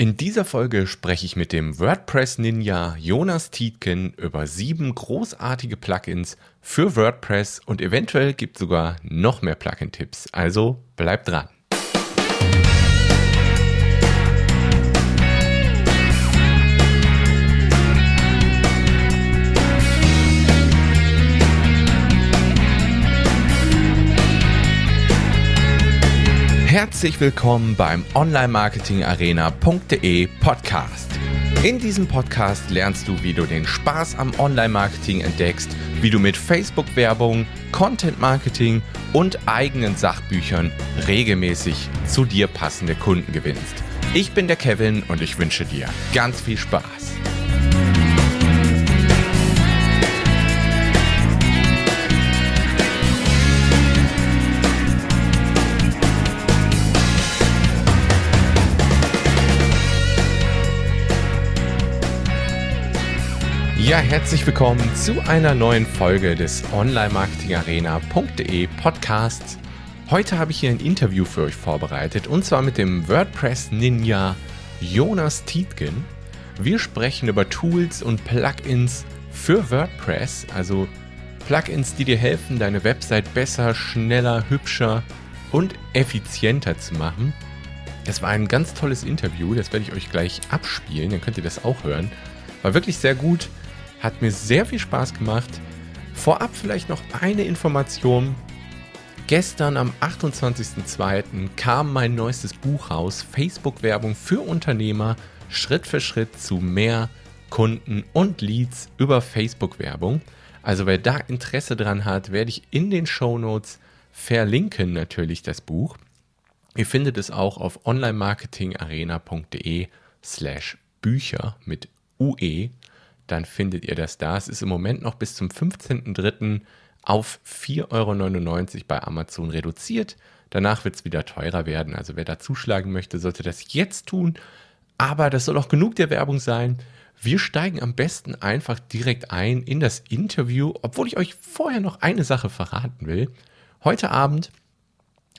In dieser Folge spreche ich mit dem WordPress-Ninja Jonas Tietgen über sieben großartige Plugins für WordPress und eventuell gibt es sogar noch mehr Plugin-Tipps. Also bleibt dran. Herzlich willkommen beim Online-Marketing-Arena.de Podcast. In diesem Podcast lernst du, wie du den Spaß am Online-Marketing entdeckst, wie du mit Facebook-Werbung, Content-Marketing und eigenen Sachbüchern regelmäßig zu dir passende Kunden gewinnst. Ich bin der Kevin und ich wünsche dir ganz viel Spaß. Ja, herzlich willkommen zu einer neuen Folge des Online-Marketing-Arena.de Podcasts. Heute habe ich hier ein Interview für euch vorbereitet und zwar mit dem WordPress-Ninja Jonas Tietgen. Wir sprechen über Tools und Plugins für WordPress, also Plugins, die dir helfen, deine Website besser, schneller, hübscher und effizienter zu machen. Es war ein ganz tolles Interview, das werde ich euch gleich abspielen, dann könnt ihr das auch hören. War wirklich sehr gut. Hat mir sehr viel Spaß gemacht. Vorab vielleicht noch eine Information. Gestern am 28.02. kam mein neuestes Buch raus, Facebook-Werbung für Unternehmer, Schritt für Schritt zu mehr Kunden und Leads über Facebook-Werbung. Also wer da Interesse dran hat, werde ich in den Show Notes verlinken natürlich das Buch. Ihr findet es auch auf onlinemarketingarena.de slash Bücher mit UE dann findet ihr das da. Es ist im Moment noch bis zum 15.03. auf 4,99 Euro bei Amazon reduziert. Danach wird es wieder teurer werden. Also wer da zuschlagen möchte, sollte das jetzt tun. Aber das soll auch genug der Werbung sein. Wir steigen am besten einfach direkt ein in das Interview, obwohl ich euch vorher noch eine Sache verraten will. Heute Abend,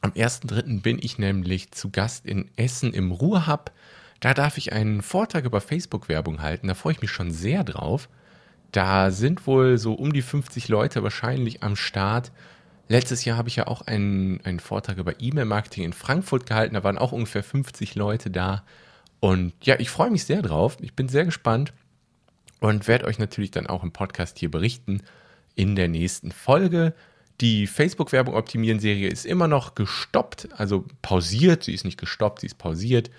am 1.3., bin ich nämlich zu Gast in Essen im Ruhrhub. Da darf ich einen Vortrag über Facebook-Werbung halten. Da freue ich mich schon sehr drauf. Da sind wohl so um die 50 Leute wahrscheinlich am Start. Letztes Jahr habe ich ja auch einen, einen Vortrag über E-Mail-Marketing in Frankfurt gehalten. Da waren auch ungefähr 50 Leute da. Und ja, ich freue mich sehr drauf. Ich bin sehr gespannt und werde euch natürlich dann auch im Podcast hier berichten in der nächsten Folge. Die Facebook-Werbung optimieren Serie ist immer noch gestoppt, also pausiert. Sie ist nicht gestoppt, sie ist pausiert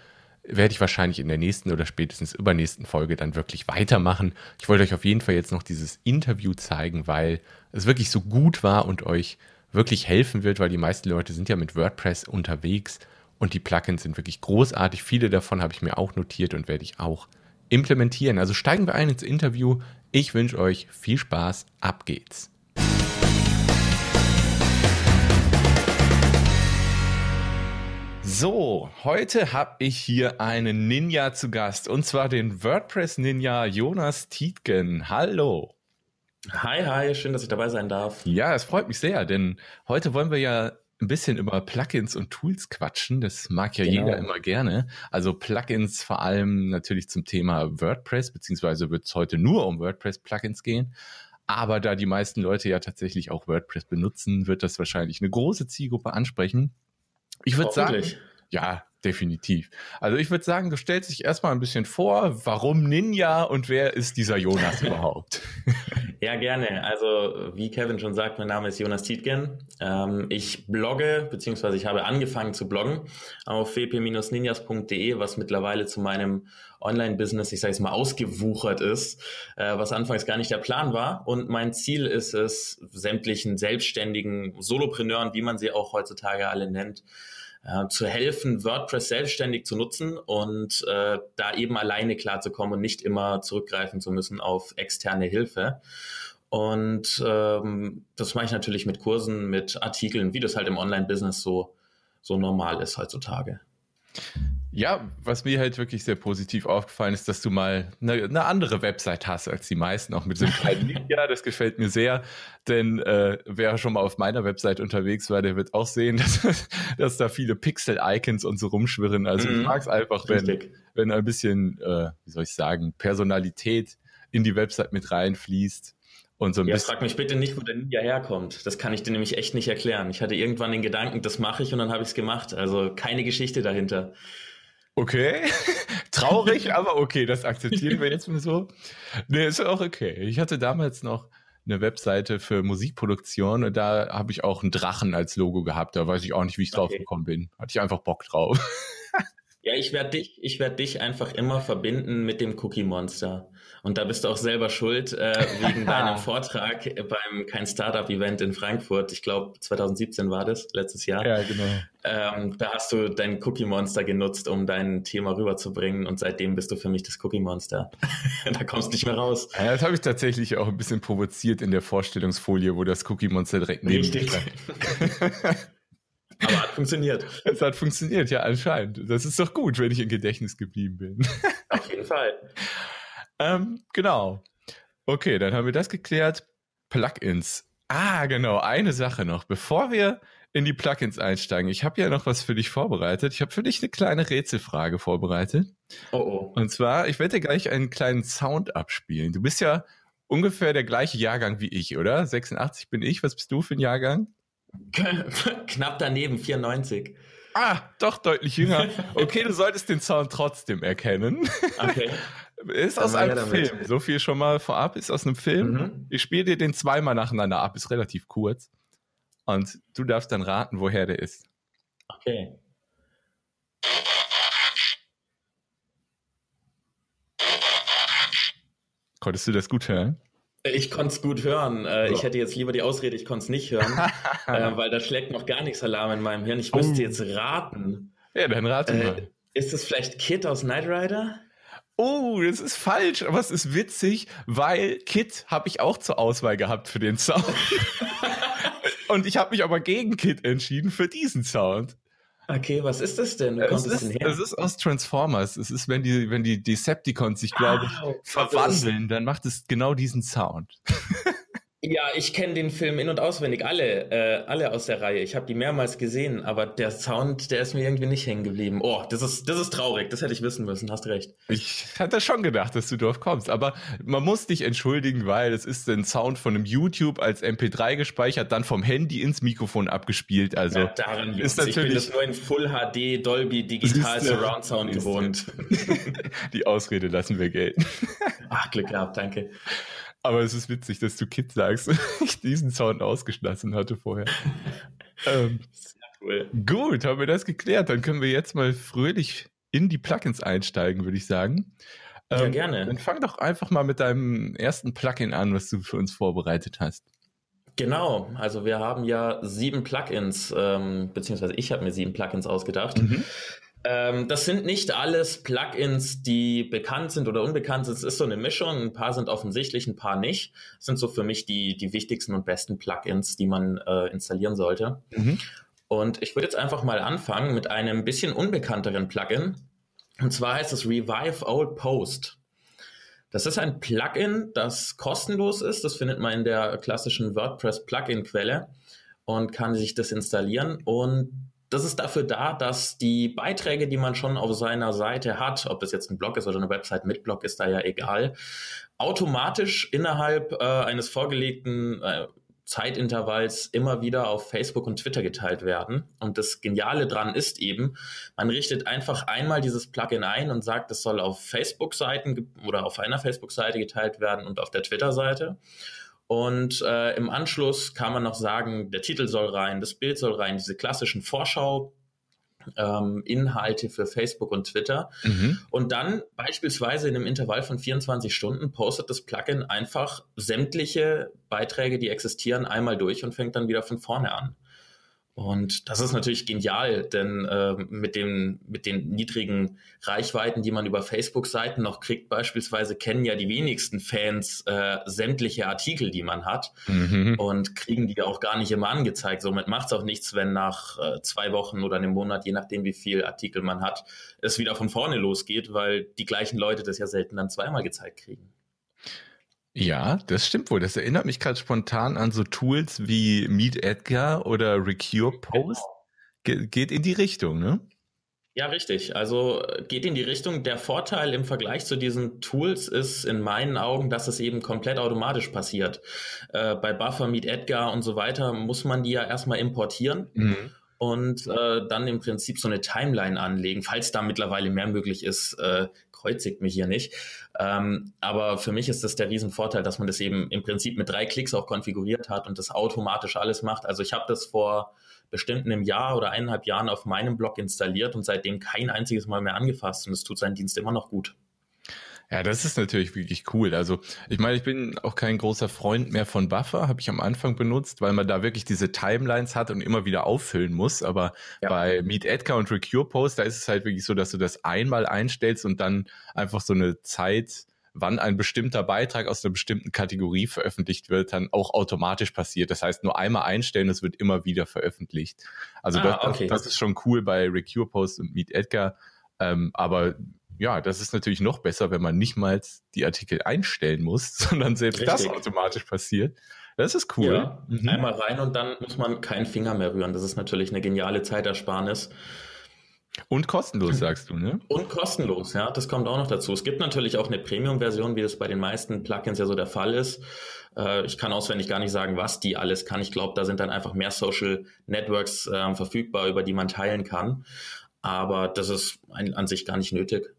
werde ich wahrscheinlich in der nächsten oder spätestens übernächsten Folge dann wirklich weitermachen. Ich wollte euch auf jeden Fall jetzt noch dieses Interview zeigen, weil es wirklich so gut war und euch wirklich helfen wird, weil die meisten Leute sind ja mit WordPress unterwegs und die Plugins sind wirklich großartig. Viele davon habe ich mir auch notiert und werde ich auch implementieren. Also steigen wir ein ins Interview. Ich wünsche euch viel Spaß. Ab geht's. So, heute habe ich hier einen Ninja zu Gast und zwar den WordPress-Ninja Jonas Tietgen. Hallo. Hi, hi, schön, dass ich dabei sein darf. Ja, es freut mich sehr, denn heute wollen wir ja ein bisschen über Plugins und Tools quatschen. Das mag ja genau. jeder immer gerne. Also Plugins vor allem natürlich zum Thema WordPress, beziehungsweise wird es heute nur um WordPress-Plugins gehen. Aber da die meisten Leute ja tatsächlich auch WordPress benutzen, wird das wahrscheinlich eine große Zielgruppe ansprechen. Ich würde sagen, ja, definitiv. Also ich würde sagen, du stellst dich erstmal ein bisschen vor, warum Ninja und wer ist dieser Jonas überhaupt? Ja, gerne. Also wie Kevin schon sagt, mein Name ist Jonas Tietgen. Ähm, ich blogge, beziehungsweise ich habe angefangen zu bloggen auf wp-ninjas.de, was mittlerweile zu meinem Online-Business, ich sage es mal, ausgewuchert ist, äh, was anfangs gar nicht der Plan war. Und mein Ziel ist es, sämtlichen selbstständigen Solopreneuren, wie man sie auch heutzutage alle nennt, äh, zu helfen, WordPress selbstständig zu nutzen und äh, da eben alleine klarzukommen und nicht immer zurückgreifen zu müssen auf externe Hilfe. Und ähm, das mache ich natürlich mit Kursen, mit Artikeln, wie das halt im Online-Business so, so normal ist heutzutage. Ja, was mir halt wirklich sehr positiv aufgefallen ist, dass du mal eine, eine andere Website hast als die meisten, auch mit so einem kleinen Link. Ja, das gefällt mir sehr, denn äh, wer schon mal auf meiner Website unterwegs war, der wird auch sehen, dass, dass da viele Pixel-Icons und so rumschwirren. Also mhm. ich mag es einfach, wenn, wenn ein bisschen, äh, wie soll ich sagen, Personalität in die Website mit reinfließt. Und so ein ja, bisschen. frag mich bitte nicht, wo der Ninja herkommt. Das kann ich dir nämlich echt nicht erklären. Ich hatte irgendwann den Gedanken, das mache ich und dann habe ich es gemacht. Also keine Geschichte dahinter. Okay, traurig, aber okay, das akzeptieren wir jetzt mal so. Nee, ist auch okay. Ich hatte damals noch eine Webseite für Musikproduktion und da habe ich auch einen Drachen als Logo gehabt. Da weiß ich auch nicht, wie ich drauf okay. gekommen bin. Hatte ich einfach Bock drauf. Ja, ich werde dich, ich werde dich einfach immer verbinden mit dem Cookie Monster. Und da bist du auch selber schuld äh, wegen deinem Vortrag beim kein Startup Event in Frankfurt. Ich glaube 2017 war das letztes Jahr. Ja, genau. Ähm, da hast du dein Cookie Monster genutzt, um dein Thema rüberzubringen. Und seitdem bist du für mich das Cookie Monster. da kommst du nicht mehr raus. Ja, das habe ich tatsächlich auch ein bisschen provoziert in der Vorstellungsfolie, wo das Cookie Monster direkt neben Richtig. Aber hat funktioniert. Es hat funktioniert, ja, anscheinend. Das ist doch gut, wenn ich im Gedächtnis geblieben bin. Auf jeden Fall. Ähm, genau. Okay, dann haben wir das geklärt. Plugins. Ah, genau, eine Sache noch. Bevor wir in die Plugins einsteigen, ich habe ja noch was für dich vorbereitet. Ich habe für dich eine kleine Rätselfrage vorbereitet. Oh oh. Und zwar, ich werde dir gleich einen kleinen Sound abspielen. Du bist ja ungefähr der gleiche Jahrgang wie ich, oder? 86 bin ich. Was bist du für ein Jahrgang? Knapp daneben, 94. Ah, doch deutlich jünger. Okay, du solltest den Sound trotzdem erkennen. Okay. Ist aus einem Film. So viel schon mal vorab. Ist aus einem Film. Mhm. Ich spiele dir den zweimal nacheinander ab. Ist relativ kurz. Und du darfst dann raten, woher der ist. Okay. Konntest du das gut hören? Ich konnte es gut hören. Äh. Ich hätte jetzt lieber die Ausrede, ich konnte es nicht hören, äh, weil da schlägt noch gar nichts Alarm in meinem Hirn. Ich müsste oh. jetzt raten. Ja, dann rate äh, mal. Ist es vielleicht Kid aus Knight Rider? Oh, das ist falsch, aber es ist witzig, weil Kid habe ich auch zur Auswahl gehabt für den Sound. Und ich habe mich aber gegen Kid entschieden für diesen Sound. Okay, was ist das denn? Wo es ist, denn her? Es ist aus Transformers. Es ist, wenn die, wenn die Decepticons sich, glaube ich, ah, verwandeln, dann macht es genau diesen Sound. Ja, ich kenne den Film in- und auswendig, alle, äh, alle aus der Reihe. Ich habe die mehrmals gesehen, aber der Sound, der ist mir irgendwie nicht hängen geblieben. Oh, das ist, das ist traurig, das hätte ich wissen müssen, hast recht. Ich hatte schon gedacht, dass du darauf kommst, aber man muss dich entschuldigen, weil es ist ein Sound von einem YouTube als MP3 gespeichert, dann vom Handy ins Mikrofon abgespielt. Also ja, daran ist natürlich. Ich bin das nur in Full HD Dolby Digital Surround Sound gewohnt. die Ausrede lassen wir gelten. Ach, Glück gehabt, danke. Aber es ist witzig, dass du Kid sagst, ich diesen Sound ausgeschlossen hatte vorher. ähm, Sehr cool. Gut, haben wir das geklärt. Dann können wir jetzt mal fröhlich in die Plugins einsteigen, würde ich sagen. Ähm, ja, gerne. Dann fang doch einfach mal mit deinem ersten Plugin an, was du für uns vorbereitet hast. Genau, also wir haben ja sieben Plugins, ähm, beziehungsweise ich habe mir sieben Plugins ausgedacht. Mhm. Ähm, das sind nicht alles Plugins, die bekannt sind oder unbekannt sind. Es ist so eine Mischung. Ein paar sind offensichtlich, ein paar nicht. Das sind so für mich die, die wichtigsten und besten Plugins, die man äh, installieren sollte. Mhm. Und ich würde jetzt einfach mal anfangen mit einem bisschen unbekannteren Plugin. Und zwar heißt es Revive Old Post. Das ist ein Plugin, das kostenlos ist. Das findet man in der klassischen WordPress Plugin Quelle und kann sich das installieren. Und das ist dafür da, dass die Beiträge, die man schon auf seiner Seite hat, ob das jetzt ein Blog ist oder eine Website mit Blog, ist da ja egal, automatisch innerhalb äh, eines vorgelegten äh, Zeitintervalls immer wieder auf Facebook und Twitter geteilt werden. Und das Geniale dran ist eben, man richtet einfach einmal dieses Plugin ein und sagt, es soll auf Facebook-Seiten oder auf einer Facebook-Seite geteilt werden und auf der Twitter-Seite. Und äh, im Anschluss kann man noch sagen, der Titel soll rein, das Bild soll rein, diese klassischen Vorschau. Ähm, Inhalte für Facebook und Twitter. Mhm. Und dann beispielsweise in einem Intervall von 24 Stunden postet das Plugin einfach sämtliche Beiträge, die existieren, einmal durch und fängt dann wieder von vorne an. Und das ist natürlich genial, denn äh, mit, dem, mit den niedrigen Reichweiten, die man über Facebook-Seiten noch kriegt, beispielsweise kennen ja die wenigsten Fans äh, sämtliche Artikel, die man hat mhm. und kriegen die auch gar nicht immer angezeigt. Somit macht es auch nichts, wenn nach äh, zwei Wochen oder einem Monat, je nachdem wie viel Artikel man hat, es wieder von vorne losgeht, weil die gleichen Leute das ja selten dann zweimal gezeigt kriegen. Ja, das stimmt wohl. Das erinnert mich gerade spontan an so Tools wie Meet Edgar oder Recure Post. Ge geht in die Richtung, ne? Ja, richtig. Also geht in die Richtung. Der Vorteil im Vergleich zu diesen Tools ist in meinen Augen, dass es eben komplett automatisch passiert. Äh, bei Buffer, Meet Edgar und so weiter muss man die ja erstmal importieren. Mhm und äh, dann im Prinzip so eine Timeline anlegen, falls da mittlerweile mehr möglich ist, äh, kreuzigt mich hier nicht. Ähm, aber für mich ist das der Riesenvorteil, dass man das eben im Prinzip mit drei Klicks auch konfiguriert hat und das automatisch alles macht. Also ich habe das vor bestimmt einem Jahr oder eineinhalb Jahren auf meinem Blog installiert und seitdem kein einziges Mal mehr angefasst und es tut seinen Dienst immer noch gut. Ja, das ist natürlich wirklich cool. Also ich meine, ich bin auch kein großer Freund mehr von Buffer, habe ich am Anfang benutzt, weil man da wirklich diese Timelines hat und immer wieder auffüllen muss. Aber ja. bei Meet Edgar und Recure Post, da ist es halt wirklich so, dass du das einmal einstellst und dann einfach so eine Zeit, wann ein bestimmter Beitrag aus einer bestimmten Kategorie veröffentlicht wird, dann auch automatisch passiert. Das heißt, nur einmal einstellen, es wird immer wieder veröffentlicht. Also ah, das, okay. das, das ist schon cool bei Recure Post und Meet Edgar. Ähm, aber ja, das ist natürlich noch besser, wenn man nicht mal die Artikel einstellen muss, sondern selbst Richtig. das automatisch passiert. Das ist cool. Ja, mhm. Einmal rein und dann muss man keinen Finger mehr rühren. Das ist natürlich eine geniale Zeitersparnis. Und kostenlos, sagst du, ne? Und kostenlos, ja, das kommt auch noch dazu. Es gibt natürlich auch eine Premium-Version, wie das bei den meisten Plugins ja so der Fall ist. Äh, ich kann auswendig gar nicht sagen, was die alles kann. Ich glaube, da sind dann einfach mehr Social Networks äh, verfügbar, über die man teilen kann. Aber das ist ein, an sich gar nicht nötig.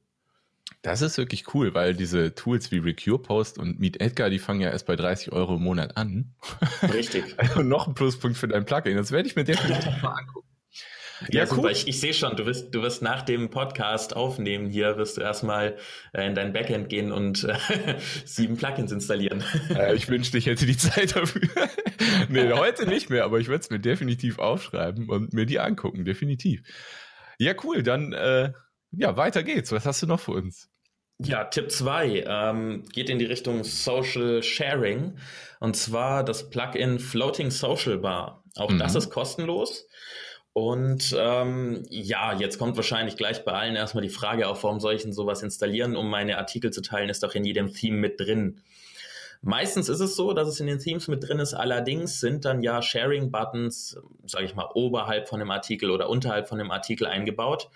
Das ist wirklich cool, weil diese Tools wie Recure Post und Meet Edgar, die fangen ja erst bei 30 Euro im Monat an. Richtig. und noch ein Pluspunkt für dein Plugin. Das werde ich mir definitiv mal angucken. Ja, ja super. Ich, ich sehe schon, du wirst, du wirst nach dem Podcast aufnehmen hier, wirst du erstmal äh, in dein Backend gehen und äh, sieben Plugins installieren. Äh, ich wünschte, ich hätte die Zeit dafür. nee, heute nicht mehr, aber ich werde es mir definitiv aufschreiben und mir die angucken, definitiv. Ja, cool, dann äh, ja, weiter geht's. Was hast du noch für uns? Ja, Tipp 2 ähm, geht in die Richtung Social Sharing und zwar das Plugin Floating Social Bar. Auch mhm. das ist kostenlos. Und ähm, ja, jetzt kommt wahrscheinlich gleich bei allen erstmal die Frage auf, warum soll ich denn sowas installieren, um meine Artikel zu teilen, ist doch in jedem Theme mit drin. Meistens ist es so, dass es in den Themes mit drin ist. Allerdings sind dann ja Sharing-Buttons, sage ich mal, oberhalb von dem Artikel oder unterhalb von dem Artikel eingebaut.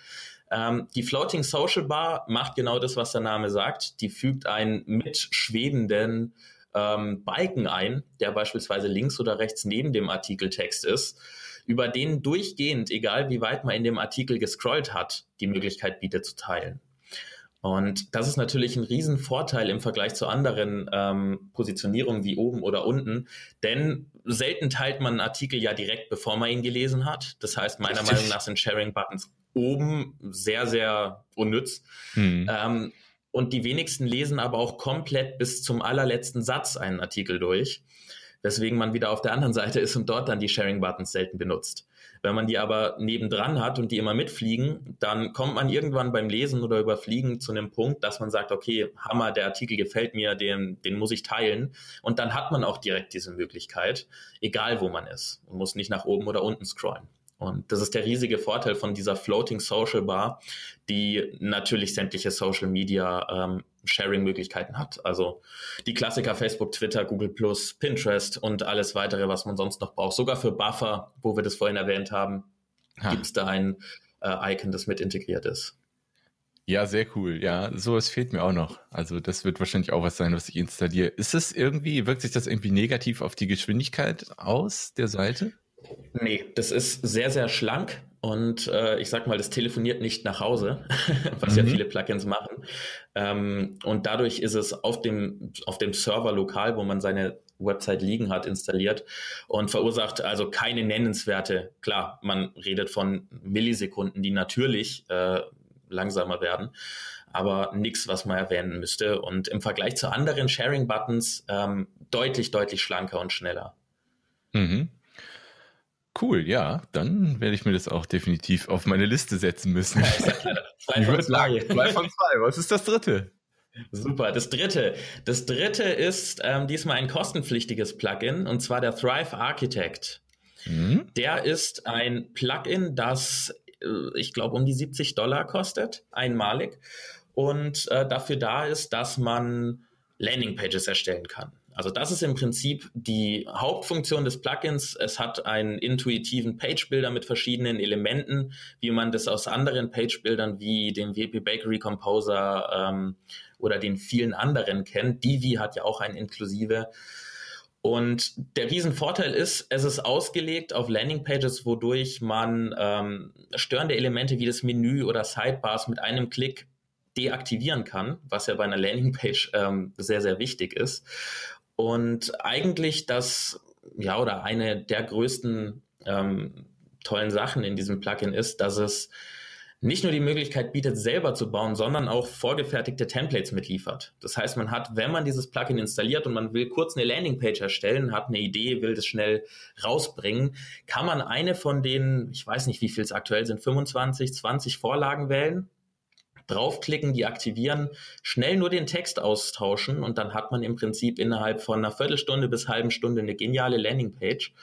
Ähm, die Floating Social Bar macht genau das, was der Name sagt. Die fügt einen mitschwebenden ähm, Balken ein, der beispielsweise links oder rechts neben dem Artikeltext ist, über den durchgehend, egal wie weit man in dem Artikel gescrollt hat, die Möglichkeit bietet zu teilen. Und das ist natürlich ein Riesenvorteil im Vergleich zu anderen ähm, Positionierungen wie oben oder unten, denn selten teilt man einen Artikel ja direkt, bevor man ihn gelesen hat. Das heißt, meiner Richtig. Meinung nach sind Sharing-Buttons oben sehr, sehr unnütz. Hm. Ähm, und die wenigsten lesen aber auch komplett bis zum allerletzten Satz einen Artikel durch, weswegen man wieder auf der anderen Seite ist und dort dann die Sharing-Buttons selten benutzt. Wenn man die aber nebendran hat und die immer mitfliegen, dann kommt man irgendwann beim Lesen oder Überfliegen zu einem Punkt, dass man sagt, okay, Hammer, der Artikel gefällt mir, den, den muss ich teilen. Und dann hat man auch direkt diese Möglichkeit, egal wo man ist und muss nicht nach oben oder unten scrollen. Und das ist der riesige Vorteil von dieser Floating Social Bar, die natürlich sämtliche Social Media ähm, Sharing-Möglichkeiten hat. Also die Klassiker Facebook, Twitter, Google Plus, Pinterest und alles weitere, was man sonst noch braucht. Sogar für Buffer, wo wir das vorhin erwähnt haben, gibt es da ein äh, Icon, das mit integriert ist. Ja, sehr cool. Ja, sowas fehlt mir auch noch. Also das wird wahrscheinlich auch was sein, was ich installiere. Ist es irgendwie, wirkt sich das irgendwie negativ auf die Geschwindigkeit aus der Seite? Nee, das ist sehr, sehr schlank und äh, ich sag mal, das telefoniert nicht nach Hause, was mhm. ja viele Plugins machen. Ähm, und dadurch ist es auf dem, auf dem Server lokal, wo man seine Website liegen hat, installiert und verursacht also keine nennenswerte, klar, man redet von Millisekunden, die natürlich äh, langsamer werden, aber nichts, was man erwähnen müsste. Und im Vergleich zu anderen Sharing-Buttons ähm, deutlich, deutlich schlanker und schneller. Mhm. Cool, ja. Dann werde ich mir das auch definitiv auf meine Liste setzen müssen. zwei von zwei. Zwei von zwei. Was ist das dritte? Super. Das dritte. Das dritte ist ähm, diesmal ein kostenpflichtiges Plugin und zwar der Thrive Architect. Mhm. Der ist ein Plugin, das äh, ich glaube um die 70 Dollar kostet, einmalig und äh, dafür da ist, dass man Landingpages erstellen kann. Also das ist im Prinzip die Hauptfunktion des Plugins. Es hat einen intuitiven Page-Builder mit verschiedenen Elementen, wie man das aus anderen Page-Bildern wie dem WP Bakery Composer ähm, oder den vielen anderen kennt. Divi hat ja auch ein inklusive. Und der Riesenvorteil ist, es ist ausgelegt auf Landingpages, wodurch man ähm, störende Elemente wie das Menü oder Sidebars mit einem Klick deaktivieren kann, was ja bei einer Landingpage ähm, sehr, sehr wichtig ist. Und eigentlich das, ja, oder eine der größten ähm, tollen Sachen in diesem Plugin ist, dass es nicht nur die Möglichkeit bietet, selber zu bauen, sondern auch vorgefertigte Templates mitliefert. Das heißt, man hat, wenn man dieses Plugin installiert und man will kurz eine Landingpage erstellen, hat eine Idee, will das schnell rausbringen, kann man eine von den, ich weiß nicht, wie viel es aktuell sind, 25, 20 Vorlagen wählen draufklicken, die aktivieren, schnell nur den Text austauschen und dann hat man im Prinzip innerhalb von einer Viertelstunde bis halben Stunde eine geniale Landingpage.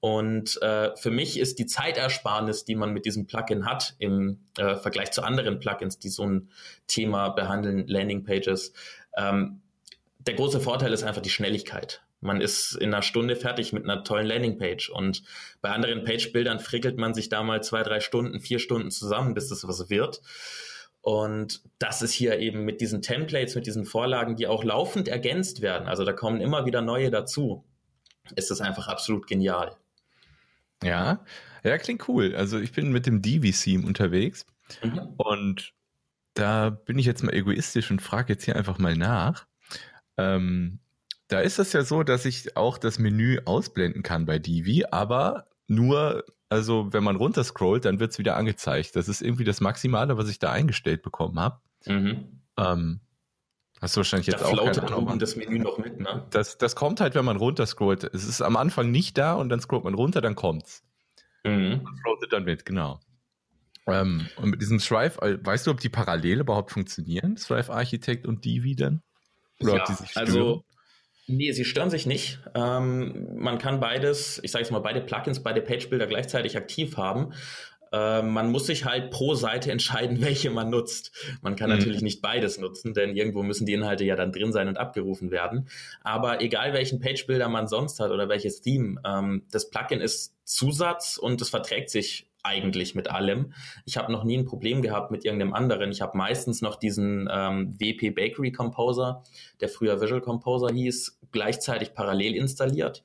Und äh, für mich ist die Zeitersparnis, die man mit diesem Plugin hat, im äh, Vergleich zu anderen Plugins, die so ein Thema behandeln, Landingpages, ähm, der große Vorteil ist einfach die Schnelligkeit. Man ist in einer Stunde fertig mit einer tollen Landingpage. Und bei anderen Page-Bildern frickelt man sich da mal zwei, drei Stunden, vier Stunden zusammen, bis das was wird. Und das ist hier eben mit diesen Templates, mit diesen Vorlagen, die auch laufend ergänzt werden. Also da kommen immer wieder neue dazu. Ist das einfach absolut genial. Ja, ja, klingt cool. Also ich bin mit dem Divi-Theme unterwegs mhm. und da bin ich jetzt mal egoistisch und frage jetzt hier einfach mal nach. Ähm, da ist es ja so, dass ich auch das Menü ausblenden kann bei Divi, aber nur also wenn man runterscrollt, dann wird's wieder angezeigt. Das ist irgendwie das Maximale, was ich da eingestellt bekommen habe. Mhm. Ähm, hast du wahrscheinlich jetzt da auch keine oben das Menü noch mit, ne? Das, das kommt halt, wenn man runterscrollt. Es ist am Anfang nicht da und dann scrollt man runter, dann kommt's. Mhm. Man floatet dann mit, genau. Ähm, und mit diesem Thrive, äh, weißt du, ob die parallel überhaupt funktionieren, Thrive Architect und Divi dann? Oder ja, ob die sich stören? Also Nee, sie stören sich nicht. Ähm, man kann beides, ich sage jetzt mal, beide Plugins, beide Page-Builder gleichzeitig aktiv haben. Äh, man muss sich halt pro Seite entscheiden, welche man nutzt. Man kann mhm. natürlich nicht beides nutzen, denn irgendwo müssen die Inhalte ja dann drin sein und abgerufen werden. Aber egal welchen Page-Builder man sonst hat oder welches Theme, ähm, das Plugin ist Zusatz und es verträgt sich eigentlich mit allem. Ich habe noch nie ein Problem gehabt mit irgendeinem anderen. Ich habe meistens noch diesen ähm, WP Bakery Composer, der früher Visual Composer hieß, gleichzeitig parallel installiert.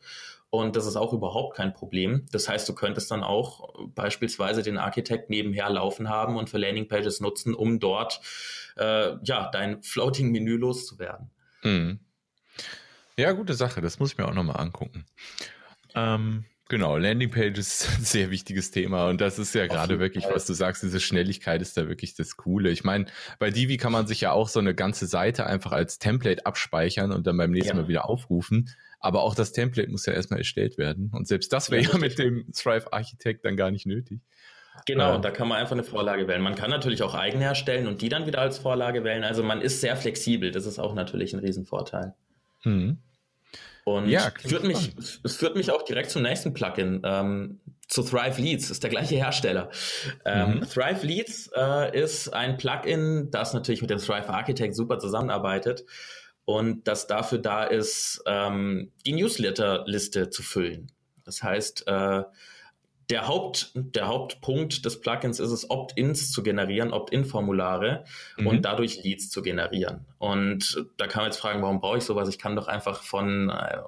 Und das ist auch überhaupt kein Problem. Das heißt, du könntest dann auch beispielsweise den Architekt nebenher laufen haben und für Landingpages nutzen, um dort äh, ja dein Floating-Menü loszuwerden. Mhm. Ja, gute Sache. Das muss ich mir auch nochmal angucken. Ähm, Genau, Landingpage ist ein sehr wichtiges Thema und das ist ja gerade wirklich, was du sagst, diese Schnelligkeit ist da wirklich das Coole. Ich meine, bei Divi kann man sich ja auch so eine ganze Seite einfach als Template abspeichern und dann beim nächsten ja. Mal wieder aufrufen. Aber auch das Template muss ja erstmal erstellt werden und selbst das wäre ja, ja mit dem Thrive Architect dann gar nicht nötig. Genau, ähm. da kann man einfach eine Vorlage wählen. Man kann natürlich auch eigene erstellen und die dann wieder als Vorlage wählen. Also man ist sehr flexibel. Das ist auch natürlich ein Riesenvorteil. Mhm. Und ja, führt mich, es führt mich auch direkt zum nächsten Plugin, ähm, zu Thrive Leads, ist der gleiche Hersteller. Ähm, mhm. Thrive Leads äh, ist ein Plugin, das natürlich mit dem Thrive Architect super zusammenarbeitet und das dafür da ist, ähm, die Newsletter-Liste zu füllen. Das heißt, äh, der, Haupt, der Hauptpunkt des Plugins ist es, Opt-ins zu generieren, Opt-in-Formulare mhm. und dadurch Leads zu generieren. Und da kann man jetzt fragen, warum brauche ich sowas? Ich kann doch einfach von äh,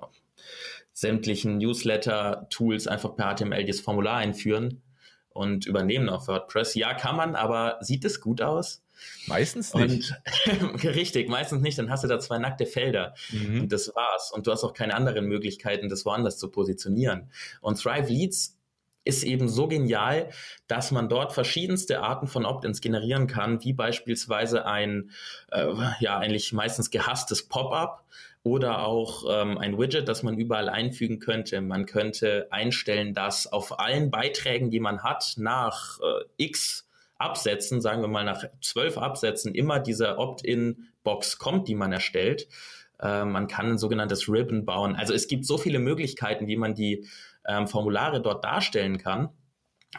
sämtlichen Newsletter-Tools einfach per HTML das Formular einführen und übernehmen auf WordPress. Ja, kann man, aber sieht es gut aus? Meistens nicht. Und, richtig, meistens nicht. Dann hast du da zwei nackte Felder mhm. und das war's. Und du hast auch keine anderen Möglichkeiten, das woanders zu positionieren. Und Thrive Leads ist eben so genial, dass man dort verschiedenste Arten von Opt-ins generieren kann, wie beispielsweise ein, äh, ja, eigentlich meistens gehasstes Pop-up oder auch ähm, ein Widget, das man überall einfügen könnte. Man könnte einstellen, dass auf allen Beiträgen, die man hat, nach äh, x Absätzen, sagen wir mal nach zwölf Absätzen, immer diese Opt-in-Box kommt, die man erstellt. Äh, man kann ein sogenanntes Ribbon bauen. Also es gibt so viele Möglichkeiten, wie man die ähm, Formulare dort darstellen kann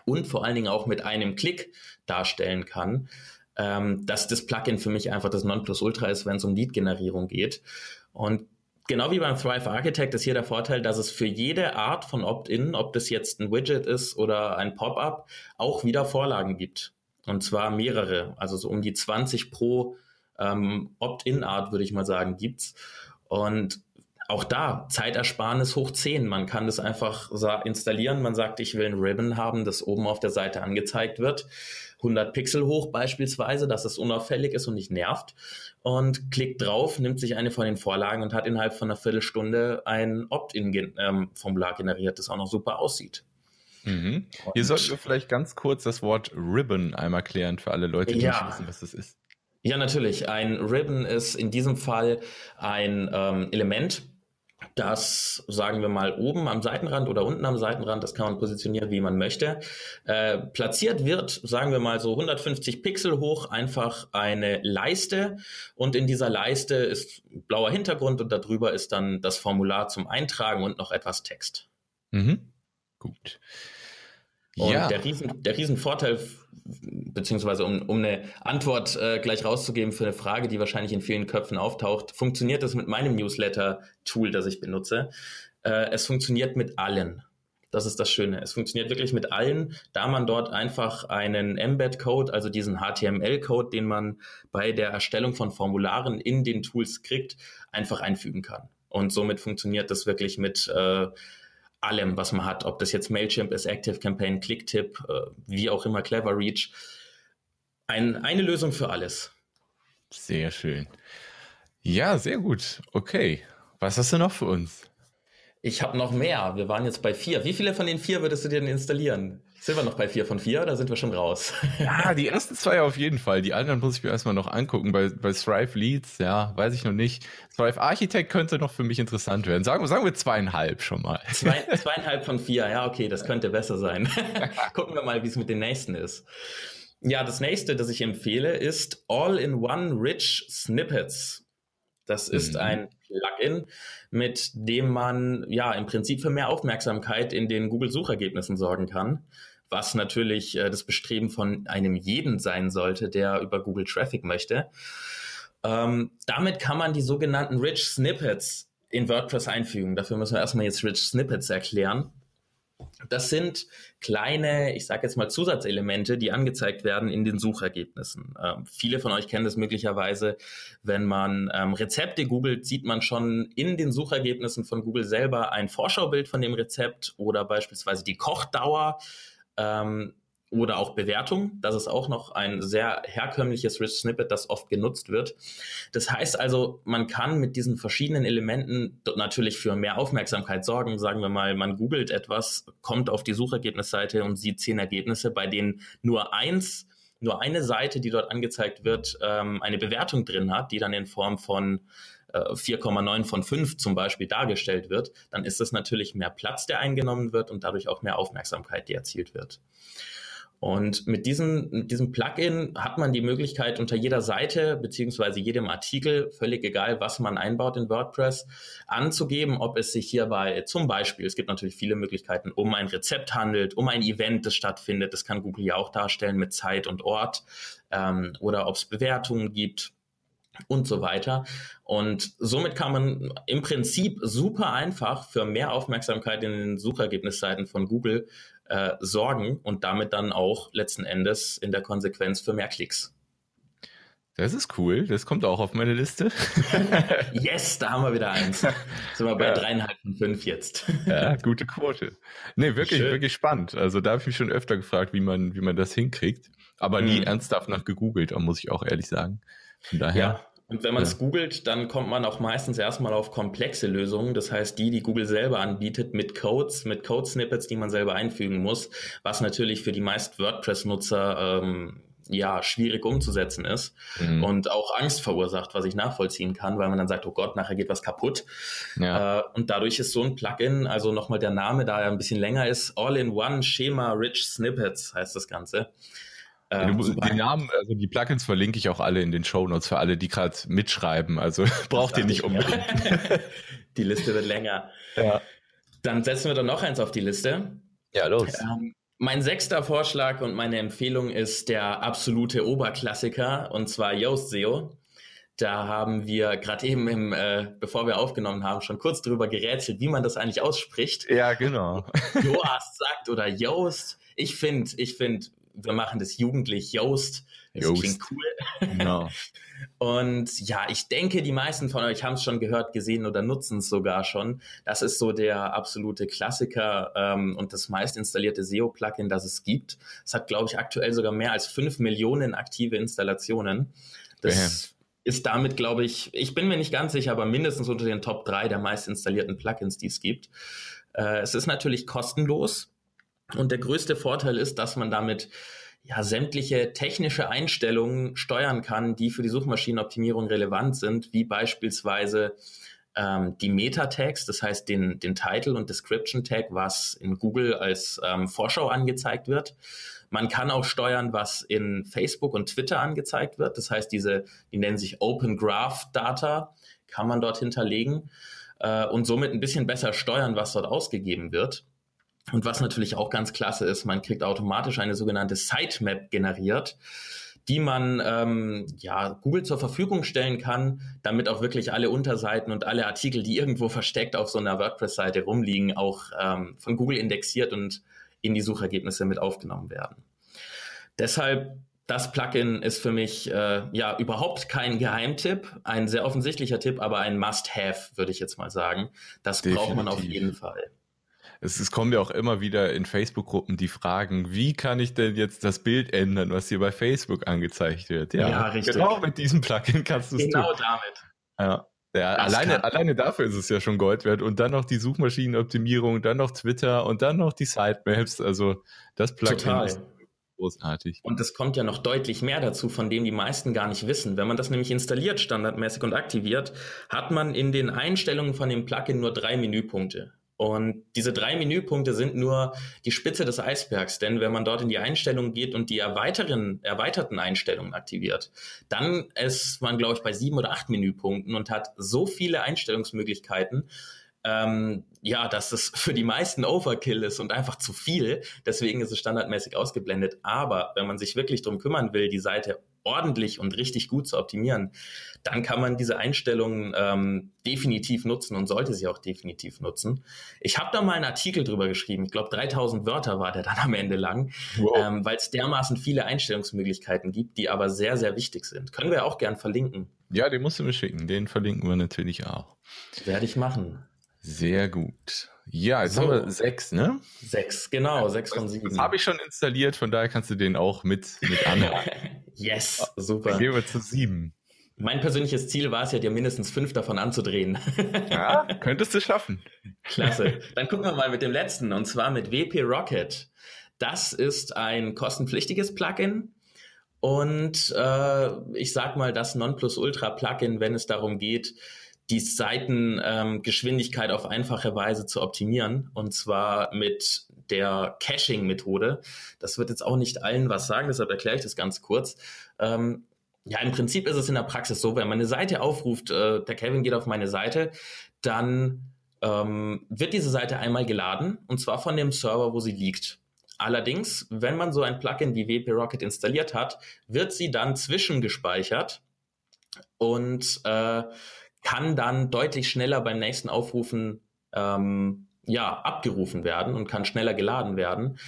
und vor allen Dingen auch mit einem Klick darstellen kann, ähm, dass das Plugin für mich einfach das Nonplusultra ist, wenn es um Lead-Generierung geht. Und genau wie beim Thrive Architect ist hier der Vorteil, dass es für jede Art von Opt-in, ob das jetzt ein Widget ist oder ein Pop-up, auch wieder Vorlagen gibt. Und zwar mehrere, also so um die 20 pro ähm, Opt-in-Art, würde ich mal sagen, gibt's. Und auch da Zeitersparnis hoch 10. Man kann das einfach installieren. Man sagt, ich will ein Ribbon haben, das oben auf der Seite angezeigt wird. 100 Pixel hoch beispielsweise, dass es unauffällig ist und nicht nervt. Und klickt drauf, nimmt sich eine von den Vorlagen und hat innerhalb von einer Viertelstunde ein Opt-in-Formular ähm, generiert, das auch noch super aussieht. Mhm. Hier sollten wir vielleicht ganz kurz das Wort Ribbon einmal klären für alle Leute, die ja. nicht wissen, was das ist. Ja, natürlich. Ein Ribbon ist in diesem Fall ein ähm, Element, das, sagen wir mal, oben am Seitenrand oder unten am Seitenrand, das kann man positionieren, wie man möchte, äh, platziert wird, sagen wir mal so 150 Pixel hoch, einfach eine Leiste und in dieser Leiste ist blauer Hintergrund und darüber ist dann das Formular zum Eintragen und noch etwas Text. Mhm. Gut. Und ja. der, Riesen, der Riesenvorteil, beziehungsweise um, um eine Antwort äh, gleich rauszugeben für eine Frage, die wahrscheinlich in vielen Köpfen auftaucht, funktioniert das mit meinem Newsletter-Tool, das ich benutze. Äh, es funktioniert mit allen. Das ist das Schöne. Es funktioniert wirklich mit allen, da man dort einfach einen Embed-Code, also diesen HTML-Code, den man bei der Erstellung von Formularen in den Tools kriegt, einfach einfügen kann. Und somit funktioniert das wirklich mit äh, allem, was man hat, ob das jetzt Mailchimp ist, Active Campaign, Clicktip, äh, wie auch immer, Clever Reach. Ein, eine Lösung für alles. Sehr schön. Ja, sehr gut. Okay. Was hast du noch für uns? Ich habe noch mehr. Wir waren jetzt bei vier. Wie viele von den vier würdest du dir denn installieren? Sind wir noch bei vier von vier oder sind wir schon raus? Ja, die ersten zwei auf jeden Fall. Die anderen muss ich mir erstmal noch angucken. Bei, bei Thrive Leads, ja, weiß ich noch nicht. Thrive Architect könnte noch für mich interessant werden. Sagen, sagen wir zweieinhalb schon mal. Zwei, zweieinhalb von vier, ja, okay, das könnte besser sein. Gucken wir mal, wie es mit den nächsten ist. Ja, das nächste, das ich empfehle, ist All-in-One Rich Snippets. Das ist mhm. ein Plugin, mit dem man ja im Prinzip für mehr Aufmerksamkeit in den Google-Suchergebnissen sorgen kann was natürlich äh, das Bestreben von einem jeden sein sollte, der über Google Traffic möchte. Ähm, damit kann man die sogenannten Rich Snippets in WordPress einfügen. Dafür müssen wir erstmal jetzt Rich Snippets erklären. Das sind kleine, ich sage jetzt mal Zusatzelemente, die angezeigt werden in den Suchergebnissen. Ähm, viele von euch kennen das möglicherweise, wenn man ähm, Rezepte googelt, sieht man schon in den Suchergebnissen von Google selber ein Vorschaubild von dem Rezept oder beispielsweise die Kochdauer ähm, oder auch Bewertung. Das ist auch noch ein sehr herkömmliches Rich Snippet, das oft genutzt wird. Das heißt also, man kann mit diesen verschiedenen Elementen natürlich für mehr Aufmerksamkeit sorgen. Sagen wir mal, man googelt etwas, kommt auf die Suchergebnisseite und sieht zehn Ergebnisse, bei denen nur eins nur eine Seite, die dort angezeigt wird, ähm, eine Bewertung drin hat, die dann in Form von 4,9 äh, von 5 zum Beispiel dargestellt wird, dann ist es natürlich mehr Platz, der eingenommen wird und dadurch auch mehr Aufmerksamkeit, die erzielt wird. Und mit diesem, mit diesem Plugin hat man die Möglichkeit, unter jeder Seite beziehungsweise jedem Artikel, völlig egal, was man einbaut in WordPress, anzugeben, ob es sich hierbei zum Beispiel, es gibt natürlich viele Möglichkeiten, um ein Rezept handelt, um ein Event, das stattfindet, das kann Google ja auch darstellen mit Zeit und Ort, ähm, oder ob es Bewertungen gibt und so weiter. Und somit kann man im Prinzip super einfach für mehr Aufmerksamkeit in den Suchergebnisseiten von Google äh, sorgen und damit dann auch letzten Endes in der Konsequenz für mehr Klicks. Das ist cool. Das kommt auch auf meine Liste. yes, da haben wir wieder eins. Sind wir bei ja. dreieinhalb von fünf jetzt. ja, gute Quote. Nee, wirklich, Schön. wirklich spannend. Also da habe ich mich schon öfter gefragt, wie man, wie man das hinkriegt. Aber nie hm. ernsthaft nach gegoogelt, muss ich auch ehrlich sagen. Von daher. Ja. Und wenn man es ja. googelt, dann kommt man auch meistens erstmal auf komplexe Lösungen. Das heißt, die, die Google selber anbietet, mit Codes, mit Code-Snippets, die man selber einfügen muss, was natürlich für die meisten WordPress-Nutzer ähm, ja schwierig umzusetzen ist mhm. und auch Angst verursacht, was ich nachvollziehen kann, weil man dann sagt, oh Gott, nachher geht was kaputt. Ja. Äh, und dadurch ist so ein Plugin, also nochmal der Name, da er ein bisschen länger ist, All-in-One Schema Rich Snippets heißt das Ganze. Ja, du, ähm, die Namen, also die Plugins verlinke ich auch alle in den Show Notes für alle, die gerade mitschreiben. Also braucht ihr nicht unbedingt. die Liste wird länger. Ja. Dann setzen wir dann noch eins auf die Liste. Ja, los. Ähm, mein sechster Vorschlag und meine Empfehlung ist der absolute Oberklassiker und zwar Yoast SEO. Da haben wir gerade eben, im, äh, bevor wir aufgenommen haben, schon kurz drüber gerätselt, wie man das eigentlich ausspricht. Ja, genau. Yoast sagt oder Yoast. Ich finde, ich finde, wir machen das jugendlich Yoast. Das Yoast. klingt cool. Genau. Und ja, ich denke, die meisten von euch haben es schon gehört, gesehen oder nutzen es sogar schon. Das ist so der absolute Klassiker ähm, und das meist installierte SEO-Plugin, das es gibt. Es hat, glaube ich, aktuell sogar mehr als fünf Millionen aktive Installationen. Das Damn. ist damit, glaube ich, ich bin mir nicht ganz sicher, aber mindestens unter den Top drei der meist installierten Plugins, die es gibt. Äh, es ist natürlich kostenlos und der größte Vorteil ist, dass man damit ja, sämtliche technische Einstellungen steuern kann, die für die Suchmaschinenoptimierung relevant sind, wie beispielsweise ähm, die Meta-Tags, das heißt den, den Title und Description Tag, was in Google als ähm, Vorschau angezeigt wird. Man kann auch steuern, was in Facebook und Twitter angezeigt wird. Das heißt, diese, die nennen sich Open Graph Data, kann man dort hinterlegen äh, und somit ein bisschen besser steuern, was dort ausgegeben wird. Und was natürlich auch ganz klasse ist, man kriegt automatisch eine sogenannte Sitemap generiert, die man ähm, ja Google zur Verfügung stellen kann, damit auch wirklich alle Unterseiten und alle Artikel, die irgendwo versteckt auf so einer WordPress-Seite rumliegen, auch ähm, von Google indexiert und in die Suchergebnisse mit aufgenommen werden. Deshalb das Plugin ist für mich äh, ja überhaupt kein Geheimtipp, ein sehr offensichtlicher Tipp, aber ein Must-Have, würde ich jetzt mal sagen. Das Definitiv. braucht man auf jeden Fall es, es kommen ja auch immer wieder in Facebook-Gruppen die Fragen, wie kann ich denn jetzt das Bild ändern, was hier bei Facebook angezeigt wird? Ja, ja richtig. Genau mit diesem Plugin kannst du es Genau tun. damit. Ja. Ja, alleine, alleine dafür ist es ja schon Gold wert. Und dann noch die Suchmaschinenoptimierung, dann noch Twitter und dann noch die Sitemaps. Also das Plugin Total. ist großartig. Und es kommt ja noch deutlich mehr dazu, von dem die meisten gar nicht wissen. Wenn man das nämlich installiert, standardmäßig und aktiviert, hat man in den Einstellungen von dem Plugin nur drei Menüpunkte. Und diese drei Menüpunkte sind nur die Spitze des Eisbergs, denn wenn man dort in die Einstellungen geht und die erweiteren, erweiterten Einstellungen aktiviert, dann ist man, glaube ich, bei sieben oder acht Menüpunkten und hat so viele Einstellungsmöglichkeiten, ähm, ja, dass es für die meisten Overkill ist und einfach zu viel. Deswegen ist es standardmäßig ausgeblendet. Aber wenn man sich wirklich drum kümmern will, die Seite ordentlich und richtig gut zu optimieren, dann kann man diese Einstellungen ähm, definitiv nutzen und sollte sie auch definitiv nutzen. Ich habe da mal einen Artikel drüber geschrieben. Ich glaube, 3000 Wörter war der dann am Ende lang, wow. ähm, weil es dermaßen viele Einstellungsmöglichkeiten gibt, die aber sehr, sehr wichtig sind. Können wir auch gern verlinken. Ja, den musst du mir schicken. Den verlinken wir natürlich auch. Werde ich machen. Sehr gut. Ja, jetzt so. haben wir sechs, ne? Sechs, genau, sechs von sieben. Das habe ich schon installiert, von daher kannst du den auch mit, mit anhören. yes, super. Dann gehen wir zu sieben. Mein persönliches Ziel war es ja, dir mindestens fünf davon anzudrehen. ja, könntest du schaffen. Klasse. Dann gucken wir mal mit dem letzten, und zwar mit WP Rocket. Das ist ein kostenpflichtiges Plugin. Und äh, ich sag mal das Nonplusultra-Plugin, wenn es darum geht, die Seitengeschwindigkeit ähm, auf einfache Weise zu optimieren und zwar mit der Caching-Methode. Das wird jetzt auch nicht allen was sagen, deshalb erkläre ich das ganz kurz. Ähm, ja, im Prinzip ist es in der Praxis so, wenn man eine Seite aufruft, äh, der Kevin geht auf meine Seite, dann ähm, wird diese Seite einmal geladen und zwar von dem Server, wo sie liegt. Allerdings, wenn man so ein Plugin wie WP Rocket installiert hat, wird sie dann zwischengespeichert und äh, kann dann deutlich schneller beim nächsten Aufrufen ähm, ja, abgerufen werden und kann schneller geladen werden,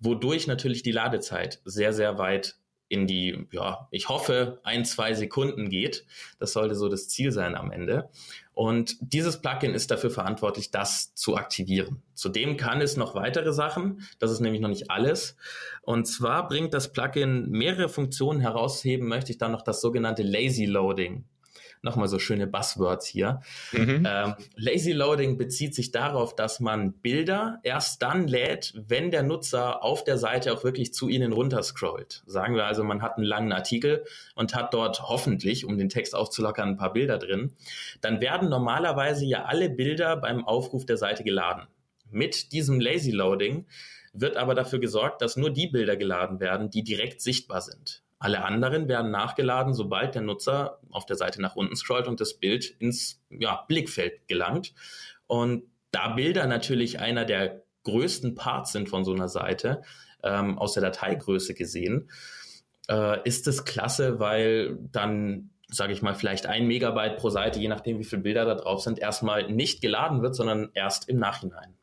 wodurch natürlich die Ladezeit sehr, sehr weit in die, ja, ich hoffe, ein, zwei Sekunden geht. Das sollte so das Ziel sein am Ende. Und dieses Plugin ist dafür verantwortlich, das zu aktivieren. Zudem kann es noch weitere Sachen. Das ist nämlich noch nicht alles. Und zwar bringt das Plugin mehrere Funktionen herausheben, möchte ich dann noch das sogenannte Lazy Loading. Nochmal so schöne Buzzwords hier. Mhm. Ähm, Lazy Loading bezieht sich darauf, dass man Bilder erst dann lädt, wenn der Nutzer auf der Seite auch wirklich zu ihnen runterscrollt. Sagen wir also, man hat einen langen Artikel und hat dort hoffentlich, um den Text aufzulockern, ein paar Bilder drin. Dann werden normalerweise ja alle Bilder beim Aufruf der Seite geladen. Mit diesem Lazy Loading wird aber dafür gesorgt, dass nur die Bilder geladen werden, die direkt sichtbar sind. Alle anderen werden nachgeladen, sobald der Nutzer auf der Seite nach unten scrollt und das Bild ins ja, Blickfeld gelangt. Und da Bilder natürlich einer der größten Parts sind von so einer Seite, ähm, aus der Dateigröße gesehen, äh, ist es klasse, weil dann sage ich mal, vielleicht ein Megabyte pro Seite, je nachdem, wie viele Bilder da drauf sind, erstmal nicht geladen wird, sondern erst im Nachhinein.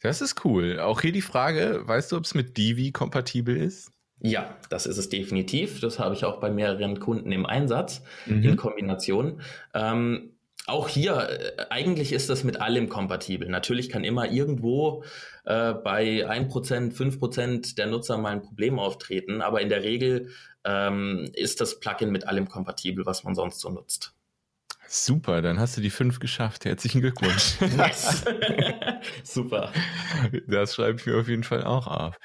Das ist cool. Auch hier die Frage, weißt du, ob es mit Divi kompatibel ist? Ja, das ist es definitiv. Das habe ich auch bei mehreren Kunden im Einsatz mhm. in Kombination. Ähm, auch hier, äh, eigentlich ist das mit allem kompatibel. Natürlich kann immer irgendwo äh, bei 1%, 5% der Nutzer mal ein Problem auftreten, aber in der Regel ähm, ist das Plugin mit allem kompatibel, was man sonst so nutzt. Super, dann hast du die fünf geschafft. Herzlichen Glückwunsch. Nice. Super. Das schreibe ich mir auf jeden Fall auch auf.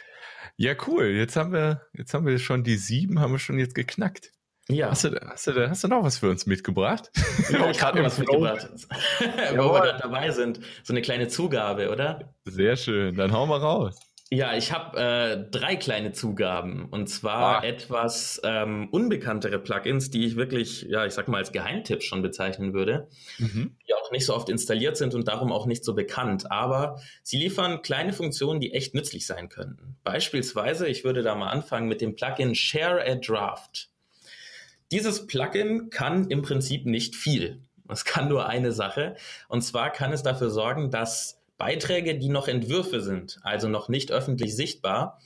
Ja, cool. Jetzt haben wir, jetzt haben wir schon die sieben, haben wir schon jetzt geknackt. Ja. Hast du, hast du, hast du noch was für uns mitgebracht? Ja, ich habe was mitgebracht. Wo wir dabei sind. So eine kleine Zugabe, oder? Sehr schön. Dann hau mal raus. Ja, ich habe äh, drei kleine Zugaben und zwar ah. etwas ähm, unbekanntere Plugins, die ich wirklich, ja, ich sag mal als Geheimtipp schon bezeichnen würde, mhm. die auch nicht so oft installiert sind und darum auch nicht so bekannt. Aber sie liefern kleine Funktionen, die echt nützlich sein könnten. Beispielsweise, ich würde da mal anfangen mit dem Plugin Share a Draft. Dieses Plugin kann im Prinzip nicht viel. Es kann nur eine Sache. Und zwar kann es dafür sorgen, dass Beiträge, die noch Entwürfe sind, also noch nicht öffentlich sichtbar,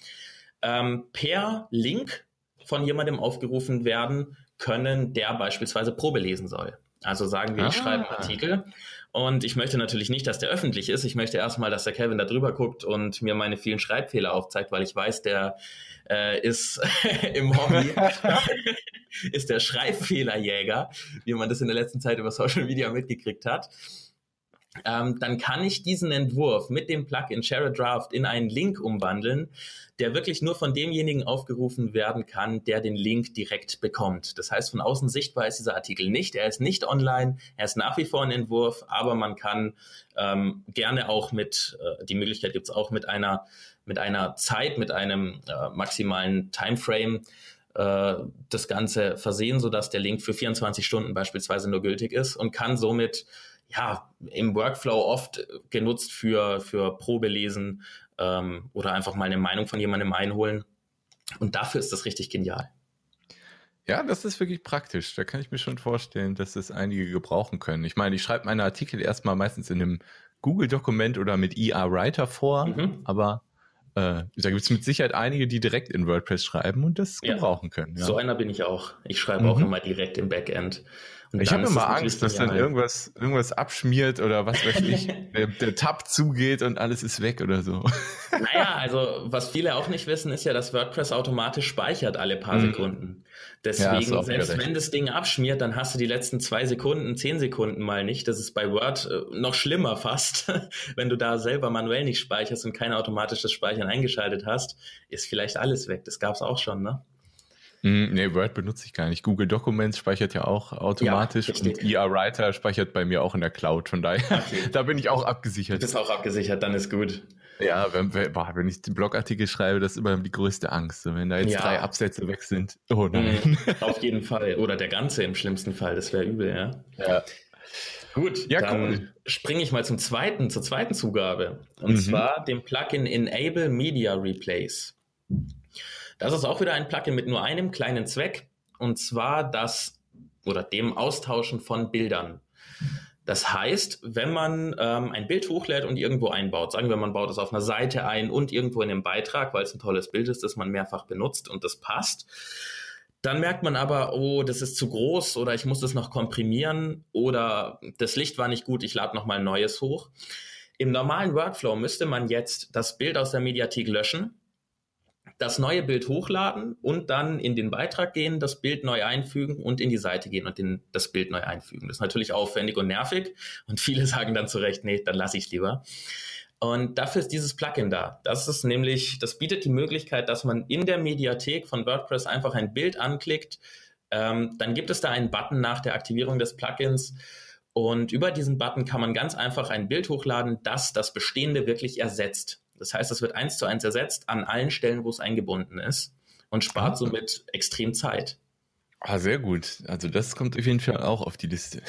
ähm, per Link von jemandem aufgerufen werden können, der beispielsweise Probe lesen soll. Also sagen wir, ich ah. schreibe einen Artikel und ich möchte natürlich nicht, dass der öffentlich ist. Ich möchte erstmal, dass der Kevin da drüber guckt und mir meine vielen Schreibfehler aufzeigt, weil ich weiß, der äh, ist im Hobby, ist der Schreibfehlerjäger, wie man das in der letzten Zeit über Social Media mitgekriegt hat ähm, dann kann ich diesen Entwurf mit dem Plugin Share a Draft in einen Link umwandeln, der wirklich nur von demjenigen aufgerufen werden kann, der den Link direkt bekommt. Das heißt, von außen sichtbar ist dieser Artikel nicht. Er ist nicht online, er ist nach wie vor ein Entwurf, aber man kann ähm, gerne auch mit, äh, die Möglichkeit gibt es auch mit einer, mit einer Zeit, mit einem äh, maximalen Timeframe äh, das Ganze versehen, sodass der Link für 24 Stunden beispielsweise nur gültig ist und kann somit ja, im Workflow oft genutzt für, für Probelesen ähm, oder einfach mal eine Meinung von jemandem einholen. Und dafür ist das richtig genial. Ja, das ist wirklich praktisch. Da kann ich mir schon vorstellen, dass das einige gebrauchen können. Ich meine, ich schreibe meine Artikel erstmal meistens in einem Google-Dokument oder mit ER Writer vor, mhm. aber äh, da gibt es mit Sicherheit einige, die direkt in WordPress schreiben und das ja. gebrauchen können. Ja. So einer bin ich auch. Ich schreibe mhm. auch immer direkt im Backend. Und ich habe immer Angst, dass dann irgendwas, irgendwas abschmiert oder was weiß ich, der, der Tab zugeht und alles ist weg oder so. Naja, also was viele auch nicht wissen, ist ja, dass WordPress automatisch speichert alle paar mhm. Sekunden. Deswegen, ja, selbst wenn das Ding abschmiert, dann hast du die letzten zwei Sekunden, zehn Sekunden mal nicht. Das ist bei Word äh, noch schlimmer fast. wenn du da selber manuell nicht speicherst und kein automatisches Speichern eingeschaltet hast, ist vielleicht alles weg. Das gab's auch schon, ne? Mm, nee, Word benutze ich gar nicht. Google Documents speichert ja auch automatisch ja, und ER Writer speichert bei mir auch in der Cloud. Von daher, okay. da bin ich auch abgesichert. Du bist auch abgesichert, dann ist gut. Ja, wenn, wenn ich den Blogartikel schreibe, das ist immer die größte Angst. Wenn da jetzt ja. drei Absätze weg sind, oh nein. Mhm, auf jeden Fall. Oder der ganze im schlimmsten Fall, das wäre übel, ja. Ja. Gut, ja, dann cool. springe ich mal zum zweiten, zur zweiten Zugabe. Und mhm. zwar dem Plugin Enable Media Replace. Das ist auch wieder ein Plugin mit nur einem kleinen Zweck, und zwar das oder dem Austauschen von Bildern. Das heißt, wenn man ähm, ein Bild hochlädt und irgendwo einbaut, sagen wir, man baut es auf einer Seite ein und irgendwo in einem Beitrag, weil es ein tolles Bild ist, das man mehrfach benutzt und das passt, dann merkt man aber, oh, das ist zu groß oder ich muss das noch komprimieren oder das Licht war nicht gut, ich lade nochmal ein neues hoch. Im normalen Workflow müsste man jetzt das Bild aus der Mediathek löschen, das neue Bild hochladen und dann in den Beitrag gehen, das Bild neu einfügen und in die Seite gehen und den, das Bild neu einfügen. Das ist natürlich aufwendig und nervig und viele sagen dann zu Recht, nee, dann lasse ich lieber. Und dafür ist dieses Plugin da. Das ist nämlich, das bietet die Möglichkeit, dass man in der Mediathek von WordPress einfach ein Bild anklickt. Ähm, dann gibt es da einen Button nach der Aktivierung des Plugins. Und über diesen Button kann man ganz einfach ein Bild hochladen, das das Bestehende wirklich ersetzt. Das heißt, es wird eins zu eins ersetzt an allen Stellen, wo es eingebunden ist und spart ah. somit extrem Zeit. Ah, sehr gut. Also das kommt auf jeden Fall auch auf die Liste.